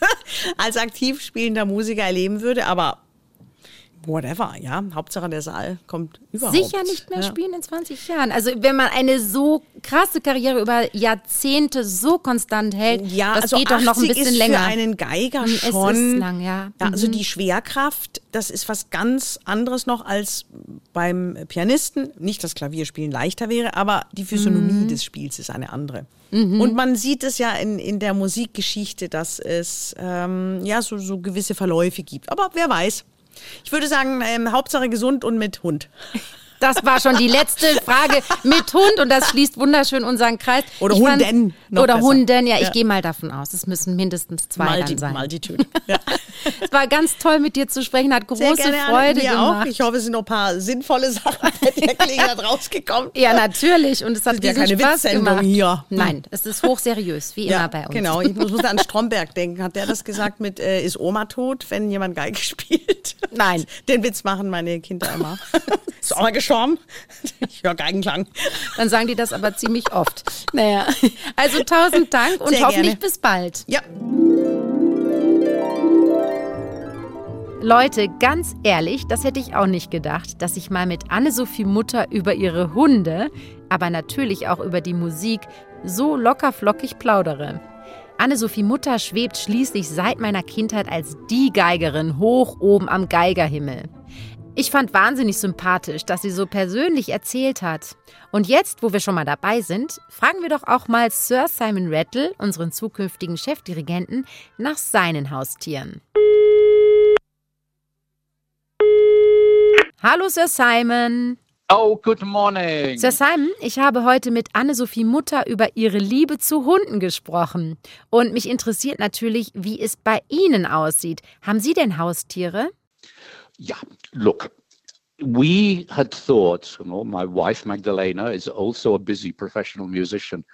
als aktiv spielender Musiker erleben würde, aber whatever, ja. Hauptsache der Saal kommt überhaupt. Sicher nicht mehr ja. spielen in 20 Jahren. Also wenn man eine so krasse Karriere über Jahrzehnte so konstant hält, ja, das also geht doch noch ein bisschen ist länger. Für einen Geiger schon. Es ist lang, ja. ja also mhm. die Schwerkraft, das ist was ganz anderes noch als beim Pianisten. Nicht, dass Klavierspielen leichter wäre, aber die Physiognomie mhm. des Spiels ist eine andere. Mhm. Und man sieht es ja in, in der Musikgeschichte, dass es ähm, ja so, so gewisse Verläufe gibt. Aber wer weiß. Ich würde sagen, ähm, Hauptsache gesund und mit Hund. Das war schon die letzte Frage mit Hund und das schließt wunderschön unseren Kreis. Oder ich Hunden. Fand, oder besser. Hunden, ja, ich ja. gehe mal davon aus. Es müssen mindestens zwei Multi, dann sein. Multitude. Ja. es war ganz toll, mit dir zu sprechen, hat große gerne, Freude mir gemacht. Auch. Ich hoffe, es sind noch ein paar sinnvolle Sachen bei der Gelegenheit rausgekommen. Ja, natürlich. Und es hat ja keine Spaß gemacht. hier. Nein, es ist hochseriös, wie ja, immer bei uns. Genau, ich muss, muss an Stromberg denken. Hat der das gesagt mit, äh, ist Oma tot, wenn jemand Geige spielt? Nein. Den Witz machen meine Kinder immer. Ist auch mal gestorben? Ich höre Geigenklang. Dann sagen die das aber ziemlich oft. Naja, also tausend Dank und Sehr hoffentlich gerne. bis bald. Ja. Leute, ganz ehrlich, das hätte ich auch nicht gedacht, dass ich mal mit Anne-Sophie Mutter über ihre Hunde, aber natürlich auch über die Musik so lockerflockig plaudere. Anne-Sophie Mutter schwebt schließlich seit meiner Kindheit als die Geigerin hoch oben am Geigerhimmel. Ich fand wahnsinnig sympathisch, dass sie so persönlich erzählt hat. Und jetzt, wo wir schon mal dabei sind, fragen wir doch auch mal Sir Simon Rattle, unseren zukünftigen Chefdirigenten, nach seinen Haustieren. Hallo Sir Simon. Oh, good morning. Sir Simon, ich habe heute mit Anne-Sophie Mutter über ihre Liebe zu Hunden gesprochen. Und mich interessiert natürlich, wie es bei Ihnen aussieht. Haben Sie denn Haustiere? Yeah, look, we had thought, you know, my wife Magdalena is also a busy professional musician.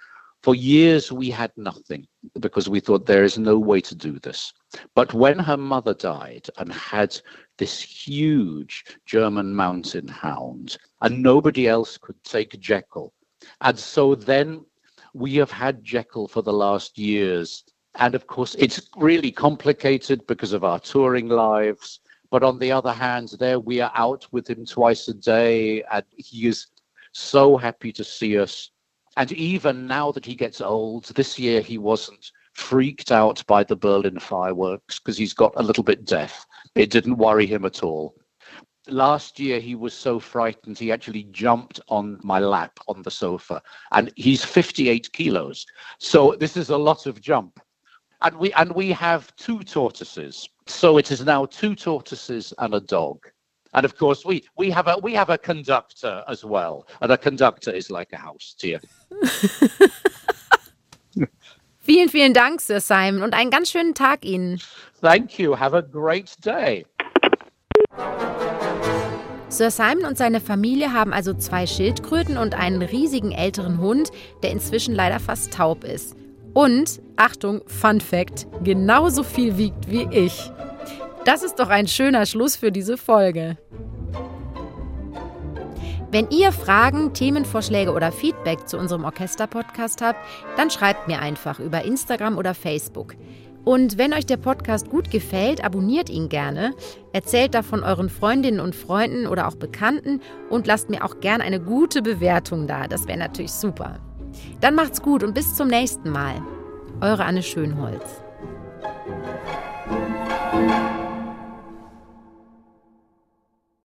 For years, we had nothing because we thought there is no way to do this. But when her mother died and had this huge German mountain hound, and nobody else could take Jekyll, and so then we have had Jekyll for the last years. And of course, it's really complicated because of our touring lives. But on the other hand, there we are out with him twice a day, and he is so happy to see us. And even now that he gets old, this year he wasn't freaked out by the Berlin fireworks because he's got a little bit deaf. It didn't worry him at all. Last year he was so frightened he actually jumped on my lap on the sofa, and he's 58 kilos. So this is a lot of jump. And we and we have two tortoises. So it is now two tortoises and a dog. And of course, we we have a we have a conductor as well, and a conductor is like a house tier. Vielen, vielen Dank, Sir Simon, und einen ganz schönen Tag Ihnen. Thank you. Have a great day. Sir Simon und seine Familie haben also zwei Schildkröten und einen riesigen älteren Hund, der inzwischen leider fast taub ist. Und, Achtung, Fun Fact, genauso viel wiegt wie ich. Das ist doch ein schöner Schluss für diese Folge. Wenn ihr Fragen, Themenvorschläge oder Feedback zu unserem Orchester-Podcast habt, dann schreibt mir einfach über Instagram oder Facebook. Und wenn euch der Podcast gut gefällt, abonniert ihn gerne, erzählt davon euren Freundinnen und Freunden oder auch Bekannten und lasst mir auch gerne eine gute Bewertung da. Das wäre natürlich super. Dann macht's gut und bis zum nächsten Mal. Eure Anne Schönholz.